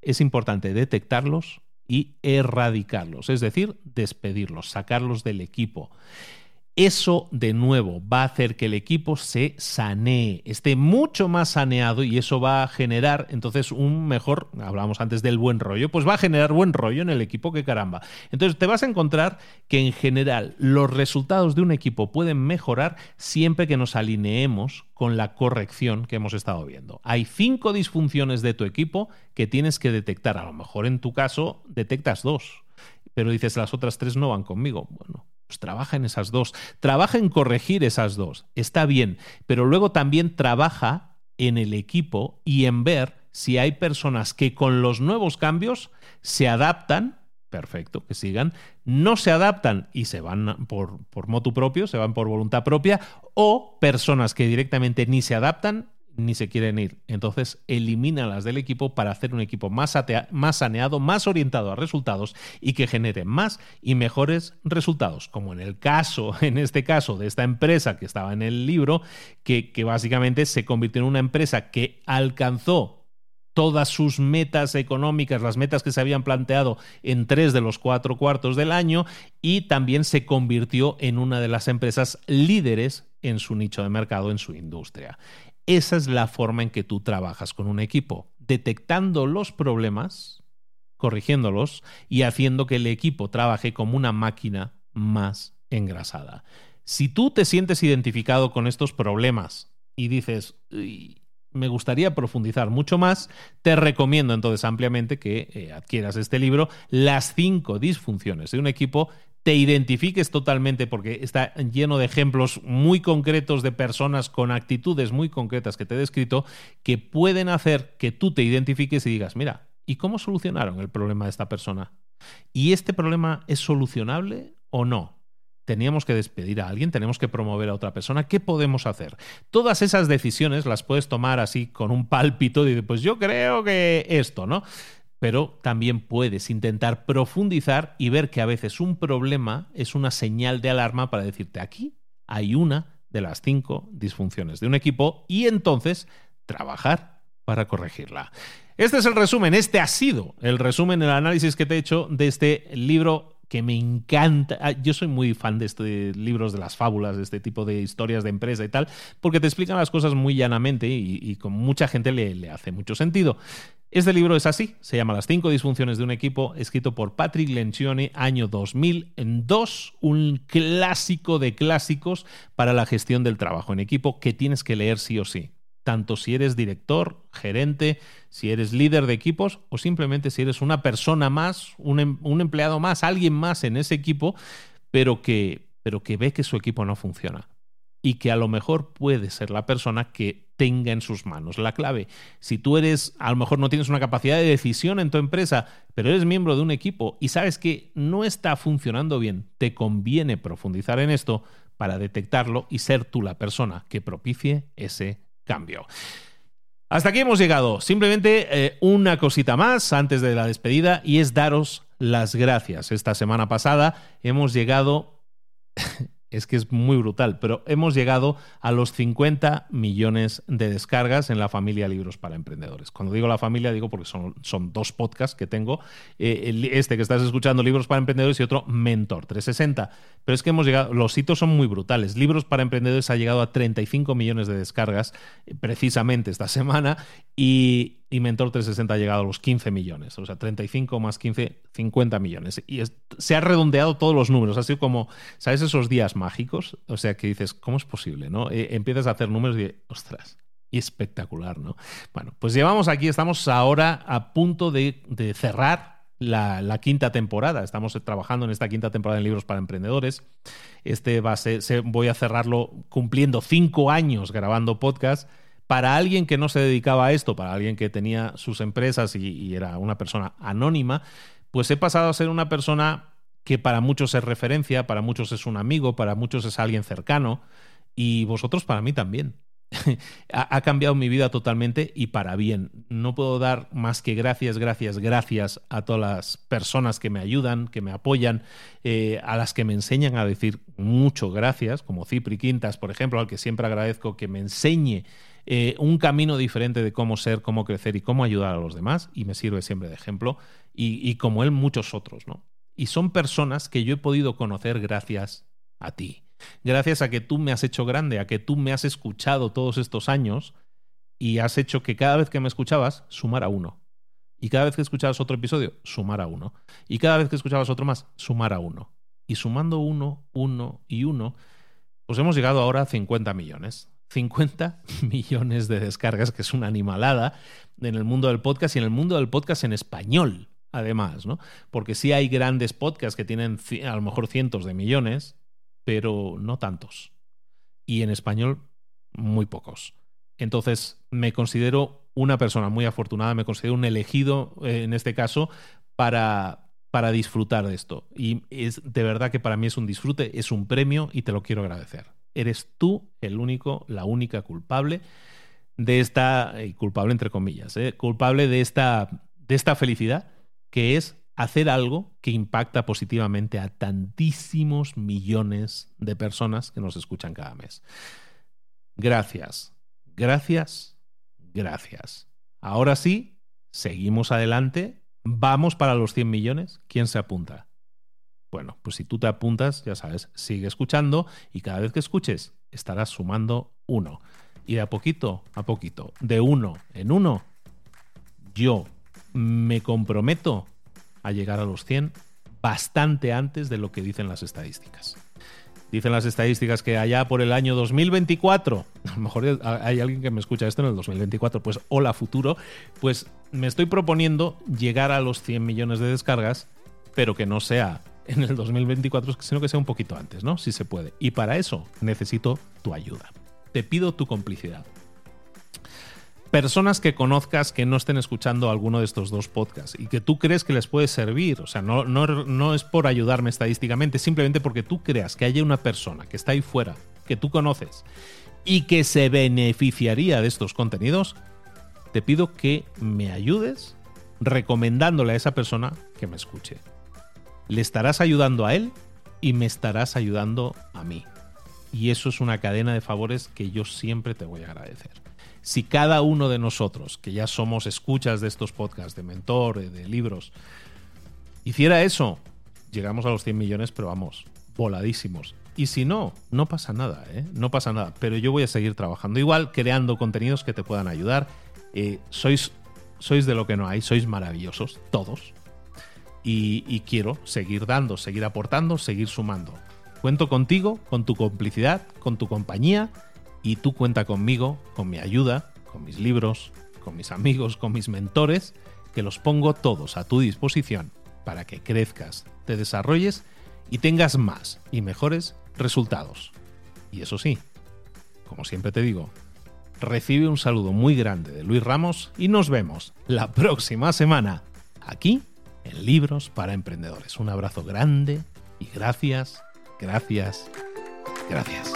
es importante detectarlos y erradicarlos, es decir, despedirlos, sacarlos del equipo. Eso de nuevo va a hacer que el equipo se sanee, esté mucho más saneado y eso va a generar entonces un mejor, hablábamos antes del buen rollo, pues va a generar buen rollo en el equipo que caramba. Entonces te vas a encontrar que en general los resultados de un equipo pueden mejorar siempre que nos alineemos con la corrección que hemos estado viendo. Hay cinco disfunciones de tu equipo que tienes que detectar. A lo mejor en tu caso detectas dos, pero dices las otras tres no van conmigo. Bueno, pues trabaja en esas dos, trabaja en corregir esas dos, está bien, pero luego también trabaja en el equipo y en ver si hay personas que con los nuevos cambios se adaptan, perfecto, que sigan, no se adaptan y se van por, por motu propio, se van por voluntad propia, o personas que directamente ni se adaptan ni se quieren ir. Entonces, elimínalas del equipo para hacer un equipo más, más saneado, más orientado a resultados y que genere más y mejores resultados. Como en el caso, [LAUGHS] en este caso, de esta empresa que estaba en el libro, que, que básicamente se convirtió en una empresa que alcanzó todas sus metas económicas, las metas que se habían planteado en tres de los cuatro cuartos del año y también se convirtió en una de las empresas líderes en su nicho de mercado, en su industria. Esa es la forma en que tú trabajas con un equipo, detectando los problemas, corrigiéndolos y haciendo que el equipo trabaje como una máquina más engrasada. Si tú te sientes identificado con estos problemas y dices, me gustaría profundizar mucho más, te recomiendo entonces ampliamente que eh, adquieras este libro, Las cinco disfunciones de un equipo te identifiques totalmente porque está lleno de ejemplos muy concretos de personas con actitudes muy concretas que te he descrito que pueden hacer que tú te identifiques y digas, mira, ¿y cómo solucionaron el problema de esta persona? ¿Y este problema es solucionable o no? Teníamos que despedir a alguien, tenemos que promover a otra persona, ¿qué podemos hacer? Todas esas decisiones las puedes tomar así con un pálpito y pues yo creo que esto, ¿no? Pero también puedes intentar profundizar y ver que a veces un problema es una señal de alarma para decirte aquí hay una de las cinco disfunciones de un equipo y entonces trabajar para corregirla. Este es el resumen, este ha sido el resumen, el análisis que te he hecho de este libro que me encanta. Ah, yo soy muy fan de este libros de las fábulas, de este tipo de historias de empresa y tal, porque te explican las cosas muy llanamente y, con mucha gente le, le hace mucho sentido. Este libro es así, se llama Las cinco disfunciones de un equipo, escrito por Patrick Lencioni, año 2002, un clásico de clásicos para la gestión del trabajo en equipo que tienes que leer sí o sí tanto si eres director, gerente, si eres líder de equipos o simplemente si eres una persona más, un, em, empleado más, alguien más en ese equipo, pero que, pero que ve que su equipo no funciona y que a lo mejor puede ser la persona que tenga en sus manos la clave. Si tú eres, a lo mejor no tienes una capacidad de decisión en tu empresa, pero eres miembro de un equipo y sabes que no está funcionando bien, te conviene profundizar en esto para detectarlo y ser tú la persona que propicie ese cambio. Hasta aquí hemos llegado. Simplemente eh, una cosita más antes de la despedida y es daros las gracias. Esta semana pasada hemos llegado [LAUGHS] es que es muy brutal, pero hemos llegado a los 50 millones de descargas en la familia Libros para Emprendedores. Cuando digo la familia, digo porque son, son dos podcasts que tengo, eh, este que estás escuchando, Libros para Emprendedores, y otro, Mentor 360. Pero es que hemos llegado, los hitos son muy brutales. Libros para Emprendedores ha llegado a 35 millones de descargas eh, precisamente esta semana y, y Mentor 360 ha llegado a los 15 millones, o sea, 35 más 15, 50 millones. Y se ha redondeado todos los números, ha sido como, ¿sabes? Esos días mágicos, o sea, que dices, ¿cómo es posible? ¿no? Eh, empiezas a hacer números y, ostras, espectacular, ¿no? Bueno, pues llevamos aquí, estamos ahora a punto de, cerrar la, quinta temporada. Estamos trabajando en esta quinta temporada en libros para emprendedores. Este va a ser, voy a cerrarlo cumpliendo cinco años grabando podcast para alguien que no se dedicaba a esto, para alguien que tenía sus empresas y, era una persona anónima, pues he pasado a ser una persona que para muchos es referencia, para muchos es un amigo, para muchos es alguien cercano y vosotros para mí también. [LAUGHS] ha, cambiado mi vida totalmente y para bien. No puedo dar más que gracias, gracias, gracias a todas las personas que me ayudan, que me apoyan, eh, a las que me enseñan a decir mucho gracias, como Cipri Quintas, por ejemplo, al que siempre agradezco que me enseñe eh, un camino diferente de cómo ser, cómo crecer y cómo ayudar a los demás, y me sirve siempre de ejemplo, y, como él muchos otros, ¿no? Y son personas que yo he podido conocer gracias a ti, gracias a que tú me has hecho grande, a que tú me has escuchado todos estos años y has hecho que cada vez que me escuchabas sumara uno. Y cada vez que escuchabas otro episodio, sumara uno. Y cada vez que escuchabas otro más, sumara uno. Y sumando uno, uno y uno, pues hemos llegado ahora a 50 millones. 50 [LAUGHS] millones de descargas, que es una animalada en el mundo del podcast y en el mundo del podcast en español, además, ¿no? Porque sí hay grandes podcasts que tienen a lo mejor cientos de millones, pero no tantos. Y en español, muy pocos. Entonces, me considero una persona muy afortunada, me considero un elegido eh, en este caso para, para disfrutar de esto. Y es de verdad que para mí es un disfrute, es un premio y te lo quiero agradecer eres tú el único, la única culpable de esta, eh, culpable entre comillas, eh, culpable de esta, de esta felicidad, que es hacer algo que impacta positivamente a tantísimos millones de personas que nos escuchan cada mes. Gracias, gracias, gracias. Ahora sí, seguimos adelante. Vamos para los 100 millones. ¿Quién se apunta? Bueno, pues si tú te apuntas, ya sabes, sigue escuchando y cada vez que escuches estarás sumando uno. Y de a poquito a poquito, de uno en uno, yo me comprometo a llegar a los 100 bastante antes de lo que dicen las estadísticas. Dicen las estadísticas que allá por el año 2024, [LAUGHS] a lo mejor hay alguien que me escucha esto en el 2024, pues hola futuro, pues me estoy proponiendo llegar a los 100 millones de descargas, pero que no sea en el 2024, sino que sea un poquito antes, ¿no? Si se puede. Y para eso necesito tu ayuda. Te pido tu complicidad. Personas que conozcas que no estén escuchando alguno de estos dos podcasts y que tú crees que les puede servir, o sea, no, no, es por ayudarme estadísticamente, simplemente porque tú creas que haya una persona que está ahí fuera, que tú conoces y que se beneficiaría de estos contenidos, te pido que me ayudes recomendándole a esa persona que me escuche le estarás ayudando a él y me estarás ayudando a mí. Y eso es una cadena de favores que yo siempre te voy a agradecer. Si cada uno de nosotros, que ya somos escuchas de estos podcasts, de mentor, de libros, hiciera eso, llegamos a los 100 millones, pero vamos, voladísimos. Y si no, no pasa nada, ¿eh? No pasa nada. Pero yo voy a seguir trabajando igual, creando contenidos que te puedan ayudar. Eh, sois, sois de lo que no hay, sois maravillosos, todos. Y, quiero seguir dando, seguir aportando, seguir sumando. Cuento contigo, con tu complicidad, con tu compañía y tú cuenta conmigo, con mi ayuda, con mis libros, con mis amigos, con mis mentores, que los pongo todos a tu disposición para que crezcas, te desarrolles y tengas más y mejores resultados. Y eso sí, como siempre te digo, recibe un saludo muy grande de Luis Ramos y nos vemos la próxima semana aquí en Libros para Emprendedores. Un abrazo grande y gracias, gracias, gracias.